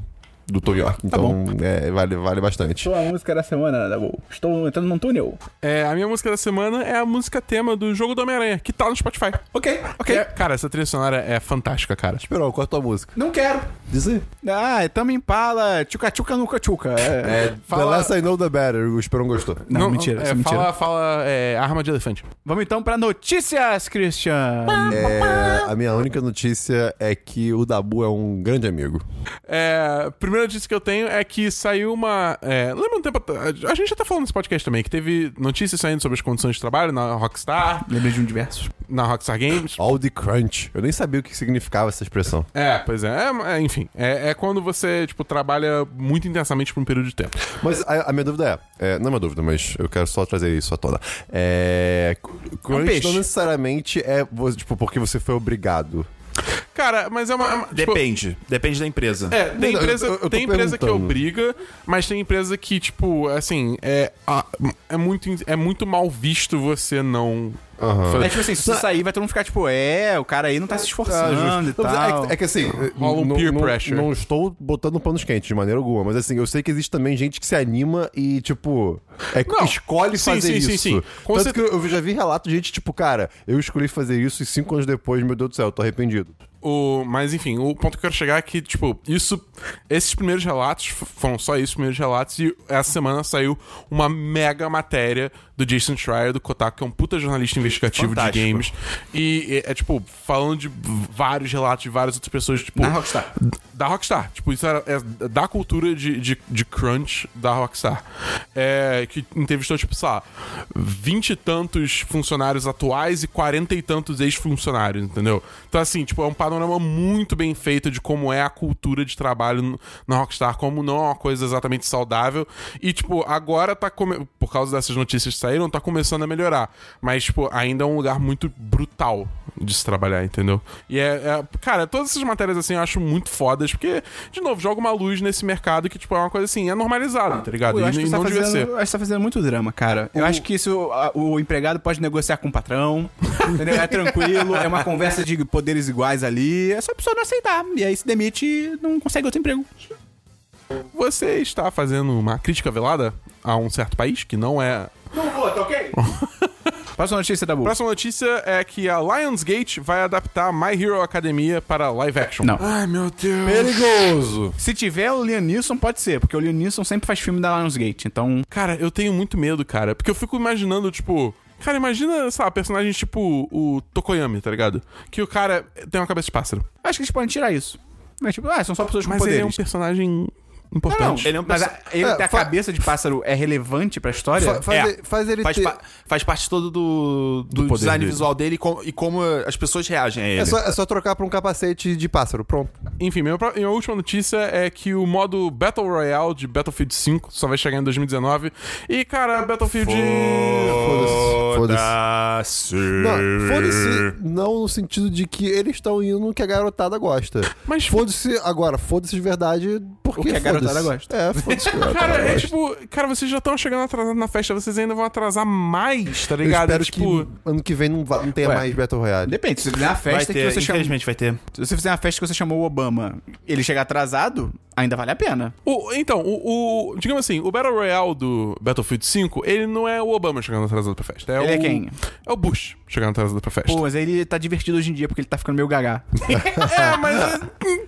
do Tom York. Então é, vale, vale bastante. Sua música da semana, Dabu. Estou entrando num túnel. É, a minha música da semana é a música tema do jogo do Homem-Aranha, que tá no Spotify. Ok, ok. É, cara, essa trilha sonora é fantástica, cara. Esperou, qual é a tua música? Não quero. Dizer. Ah, é Tamo Impala, tchuca tchuca nuca tchuca. É. É, Fala- The Less I Know The Better. O Esperon gostou. Não, mentira, é, é mentira. Fala, fala é, arma de elefante. Vamos então pra notícias, Christian. É, a minha única notícia é que o Dabu é um grande amigo. É, a primeira notícia que eu tenho é que saiu uma. É, lembra um tempo atrás. A gente já tá falando nesse podcast também, que teve notícias saindo sobre as condições de trabalho na Rockstar, Lembrei de um diversos. na Rockstar Games. All the Crunch. Eu nem sabia o que significava essa expressão. É, pois é. é, é, enfim, é, é quando você, tipo, trabalha muito intensamente por um período de tempo. Mas a, a minha dúvida é, é, Não é uma dúvida, mas eu quero só trazer isso à tona. É. Crunch peixe. não necessariamente é tipo, porque você foi obrigado. Cara, mas é uma. é uma- tipo, Depende. Depende da empresa. É, tem empresa, eu- eu tô tem empresa que obriga, mas tem empresa que, tipo, assim, é, é, muito, é muito mal visto você não fazer. É tipo assim, se você sair, vai todo mundo ficar tipo, é, o cara aí não tá se esforçando e Não, mas tal. é, que- é que assim. Rola um não- peer pressure. Não estou botando panos quentes de maneira alguma, mas assim, eu sei que existe também gente que se anima e, tipo, é, Não. escolhe Sim, fazer sim, isso. sim, sim. Com Tanto certeza- que eu já vi relato de gente, tipo, cara, eu escolhi fazer isso e cinco anos depois, meu Deus do céu, eu tô arrependido. O, mas enfim, o ponto que eu quero chegar é que, tipo, isso. Esses primeiros relatos foram só esses primeiros relatos, e essa semana saiu uma mega matéria do Jason Schreier, do Kotaku, que é um puta jornalista investigativo Fantástico. de games. E é, é, tipo, falando de vários relatos de várias outras pessoas, tipo. Na Rockstar. Da Rockstar. Tipo, isso era, é da cultura de, de, de crunch da Rockstar. É, que entrevistou, tipo, sei lá, vinte e tantos funcionários atuais e quarenta e tantos ex-funcionários, entendeu? Então, assim, tipo, é um panorama muito bem feito de como é a cultura de trabalho na Rockstar, como não é uma coisa exatamente saudável. E, tipo, agora tá, come... por causa dessas notícias que saíram, tá começando a melhorar. Mas, tipo, ainda é um lugar muito brutal de se trabalhar, entendeu? E é, é- Cara, todas essas matérias, assim, eu acho muito fodas, porque, de novo, joga uma luz nesse mercado que, tipo, é uma coisa assim, é normalizada, tá ligado? Eu E, acho, que e tá não devia fazendo, ser. eu acho que tá fazendo muito drama, cara. Eu acho que isso a- o empregado pode negociar com o patrão, entendeu? É tranquilo, é uma conversa de poderes iguais ali. É só a pessoa não aceitar. E aí se demite e não consegue outro emprego. Você está fazendo uma crítica velada a um certo país que não é. Próxima notícia da Bu. Próxima notícia é que a Lionsgate vai adaptar My Hero Academia para live action. Não. Ai, meu Deus. Perigoso! Se tiver o Liam Neeson, pode ser, porque o Liam Neeson sempre faz filme da Lionsgate, então... Cara, eu tenho muito medo, cara. Porque eu fico imaginando, tipo. Cara, imagina, sabe, personagens tipo o Tokoyami, tá ligado? Que o cara tem uma cabeça de pássaro. Acho que eles podem tirar isso. Mas, tipo, ah, são só pessoas com Mas ele é um poderes. personagem Não, não, importante. Ele é um mas perso- a, ele É, ter a fa- cabeça de pássaro é relevante pra história? Fa- faz, É. ele, faz ele Faz, ter... pa- faz parte todo do, do, poder design dele. visual dele e, com- e como as pessoas reagem a ele. É só, é só trocar pra um capacete de pássaro, pronto. Enfim, minha, minha última notícia é que o modo Battle Royale de Battlefield 5 só vai chegar em 2019. E, cara, Battlefield. Foda-se. Não, foda-se, não no sentido de que eles estão indo no que a garotada gosta. Mas- foda-se, agora, foda-se de verdade, porque O que a gosta. É, foda-se. Cara, é tipo, cara, vocês já estão chegando atrasados na festa, vocês ainda vão atrasar mais, tá Eu ligado? espero tipo, que ano que vem não, va- não tenha Ué. mais Battle Royale. Depende, se você fizer uma Vai festa ter, que você chamou... infelizmente vai ter. Se você fizer uma festa que você chamou o Obama, ele chegar atrasado, ainda vale a pena. o- então, o, o- Digamos assim, o Battle Royale do Battlefield 5, ele não é o Obama chegando atrasado pra festa. É Ele o, é quem? É o Bush chegando atrasado pra festa. Pô, mas ele tá divertido hoje em dia porque ele tá ficando meio gagá. É, mas. é,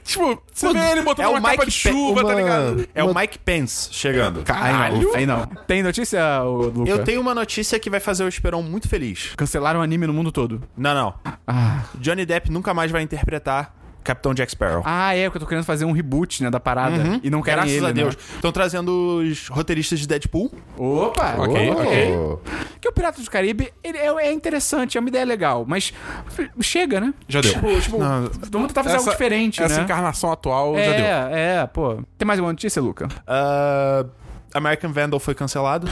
tipo, você vê ele botando é o uma capa Mike de chuva, tá uma- ligado? É o Mike Pence chegando. Caralho! não, aí não. Tem notícia, Luca? Eu tenho uma notícia que vai fazer o Esperão muito feliz. Cancelaram o anime no mundo todo. Não, não. Ah, Johnny Depp nunca mais vai interpretar Capitão Jack Sparrow. ah é, porque eu tô querendo fazer um reboot, né, da parada. E não querem Graças ele, a Deus. né? Estão trazendo os roteiristas de Deadpool. Opa! Ok, Oh. ok. Porque o Piratas do Caribe, ele é, é interessante, é uma ideia legal, mas chega, né? Já deu. Tipo, tipo vamos tentar fazer algo diferente, essa né? encarnação atual já deu. É, é, pô. Tem mais alguma notícia, Luca? Ah, American Vandal foi cancelado.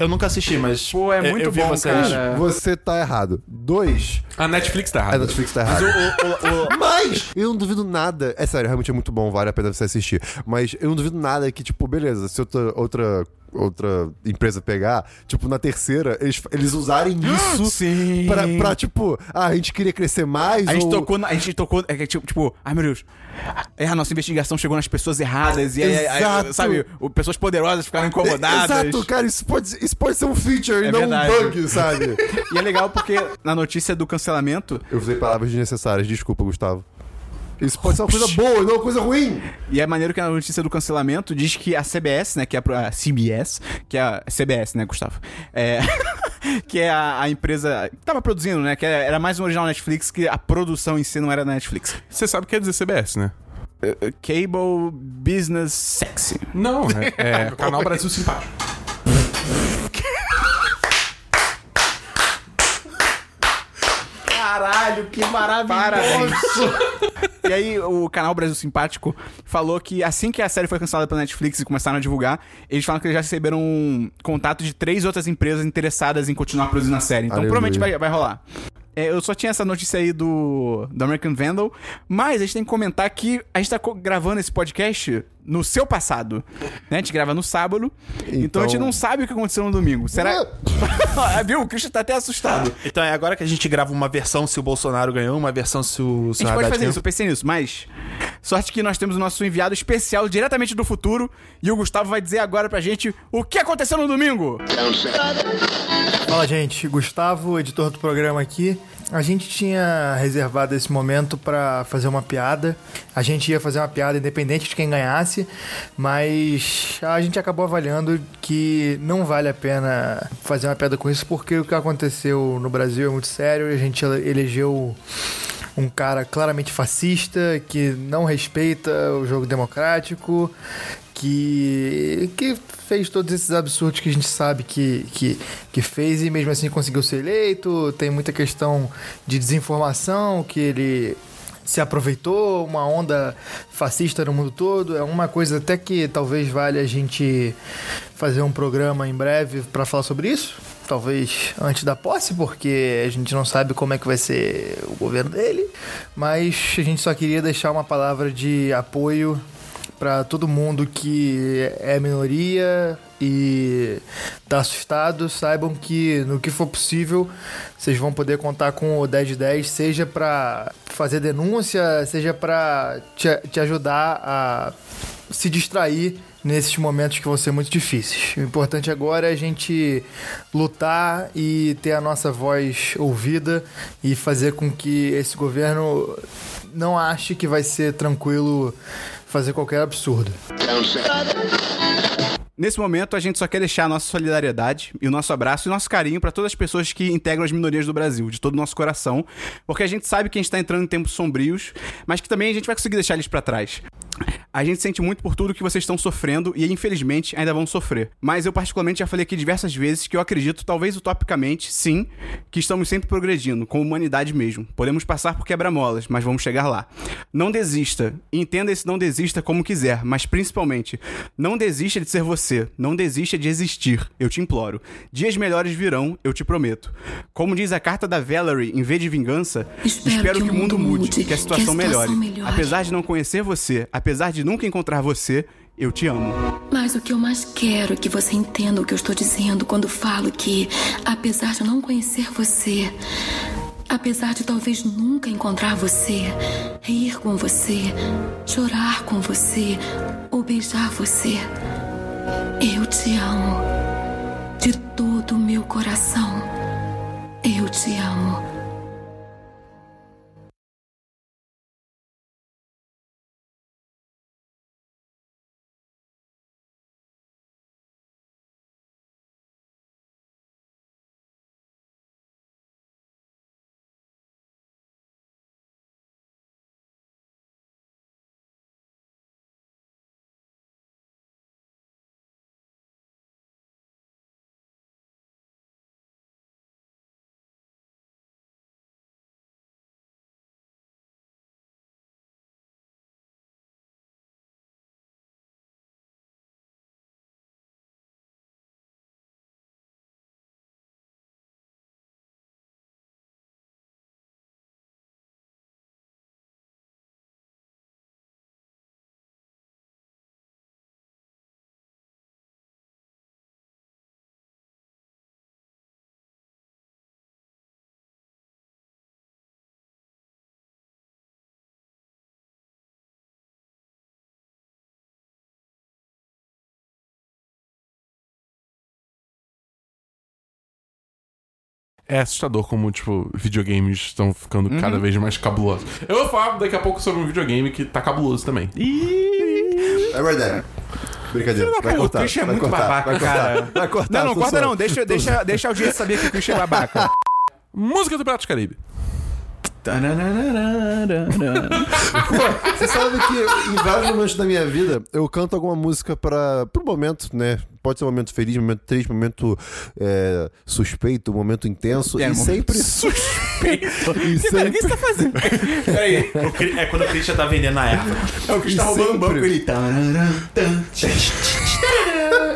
Eu nunca assisti, mas. Pô, é muito eu vi bom, vocês. cara. Você tá errado. Dois, A Netflix tá a errada. Netflix tá errado. Mas eu não duvido nada. É sério, realmente é muito bom, vale a pena você assistir. Mas eu não duvido nada que, tipo, beleza, se outra. outra outra empresa pegar, tipo, na terceira, eles, eles usarem isso Sim. pra, pra, tipo, ah, a gente queria crescer mais. A gente ou... tocou, na- a gente tocou, é que, tipo, tipo, ai meu Deus, é, a nossa investigação chegou nas pessoas erradas e aí, aí, sabe, o- pessoas poderosas ficaram incomodadas. Exato, cara, isso pode, isso pode ser um feature É e não verdade. um bug, sabe? E é legal porque na notícia do cancelamento, eu usei palavras desnecessárias, desculpa, Gustavo. Isso pode ser uma coisa boa não uma coisa ruim. e é maneiro que na notícia do cancelamento diz que a CBS, né, que é a, a CBS, que é a CBS, né, Gustavo? É, que é a, a empresa que tava produzindo, né, que era mais um original Netflix, que a produção em si não era da Netflix. Você sabe o que quer dizer CBS, né? Uh, Cable Business Sexy. Não, é, é Canal Brasil Simpático. Caralho, que maravilhoso! Parabéns! e aí, o canal Brasil Simpático falou que assim que a série foi cancelada pela Netflix e começaram a divulgar, eles falaram que eles já receberam um contato de três outras empresas interessadas em continuar produzindo a série. Então, Aleluia. provavelmente vai, vai rolar. É, eu só tinha essa notícia aí do, do American Vandal, mas a gente tem que comentar que a gente tá gravando esse podcast no seu passado. Né? A gente grava no sábado, então, a gente Então- não sabe o que aconteceu no domingo. Será? Viu? O Christian tá até assustado. Então é agora que a gente grava uma versão se o Bolsonaro ganhou, uma versão se o A gente senhor pode Haddad fazer ganhou. isso, eu pensei nisso, mas. Sorte que nós temos o nosso enviado especial diretamente do futuro e o Gustavo vai dizer agora pra gente o que aconteceu no domingo. Fala, gente. Gustavo, editor do programa aqui. A gente tinha reservado esse momento pra fazer uma piada. A gente ia fazer uma piada independente de quem ganhasse, mas a gente acabou avaliando que não vale a pena fazer uma piada com isso porque o que aconteceu no Brasil é muito sério. A gente elegeu um cara claramente fascista que não respeita o jogo democrático, que, que fez todos esses absurdos que a gente sabe que, que, que fez e mesmo assim conseguiu ser eleito. Tem muita questão de desinformação que ele se aproveitou, uma onda fascista no mundo todo. É uma coisa até que talvez valha a gente fazer um programa em breve para falar sobre isso. Talvez antes da posse, porque a gente não sabe como é que vai ser o governo dele. Mas a gente só queria deixar uma palavra de apoio para todo mundo que é minoria e tá assustado, saibam que no que for possível vocês vão poder contar com o 10 de 10, seja para fazer denúncia, seja para te, te ajudar a se distrair nesses momentos que vão ser muito difíceis. O importante agora é a gente lutar e ter a nossa voz ouvida e fazer com que esse governo não ache que vai ser tranquilo fazer qualquer absurdo. Nesse momento, a gente só quer deixar a nossa solidariedade e o nosso abraço e o nosso carinho para todas as pessoas que integram as minorias do Brasil, de todo o nosso coração, porque a gente sabe que a gente tá entrando em tempos sombrios, mas que também a gente vai conseguir deixar eles para trás. A gente sente muito por tudo que vocês estão sofrendo e infelizmente ainda vão sofrer. Mas eu particularmente já falei aqui diversas vezes que eu acredito, talvez utopicamente, sim, que estamos sempre progredindo, com humanidade mesmo. Podemos passar por quebra-molas, mas vamos chegar lá. Não desista. Entenda esse não desista como quiser, mas principalmente, não desista de ser você. Não desista de existir. Eu te imploro. Dias melhores virão, eu te prometo. Como diz a carta da Valerie, em vez de vingança, espero, que, o mundo mude, que a situação, melhore. melhore. Apesar de não conhecer você, apesar de nunca encontrar você, eu te amo. Mas o que eu mais quero é que você entenda o que eu estou dizendo quando falo que, apesar de não conhecer você, apesar de talvez nunca encontrar você, rir com você, chorar com você ou beijar você, eu te amo. De todo o meu coração, eu te amo. É assustador como, tipo, videogames estão ficando Uhum. cada vez mais cabulosos. Eu vou falar daqui a pouco sobre um videogame que tá cabuloso também. É verdade. Brincadeira. Vai O cortar. Christian é vai muito cortar, babaca, vai cortar, cara. Vai cortar. Não, não, corta não. Deixa, deixa, deixa a audiência saber que o Christian é babaca. Música do Piratas do Caribe. Você sabe que em vários momentos da minha vida eu canto alguma música para pro momento, né? Pode ser um momento feliz, um momento triste, um momento é, suspeito, um momento intenso. É, e um sempre. Suspeito. E Peraí, o que sempre. você tá fazendo? Peraí. O Cri- É quando o Christian tá vendendo a erva. É o Christian tá roubando um banco ele tá.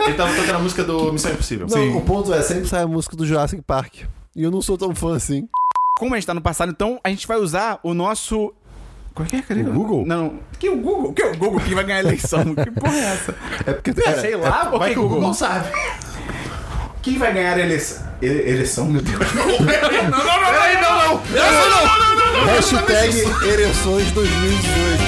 Ele tava tocando a música do Missão Impossível. Não, o ponto é, sempre sai a música do Jurassic Park. E eu não sou tão fã assim. Como a gente tá no passado, então a gente vai usar o nosso. Qual é que é? O Google? Não. Que o Google? Que o Google que vai ganhar a eleição? Que porra é essa? É porque. Sei lá, Vai que o Google não sabe. Quem vai ganhar a eleição? Ele- eleição, meu Deus. Hashtag ereções 2018.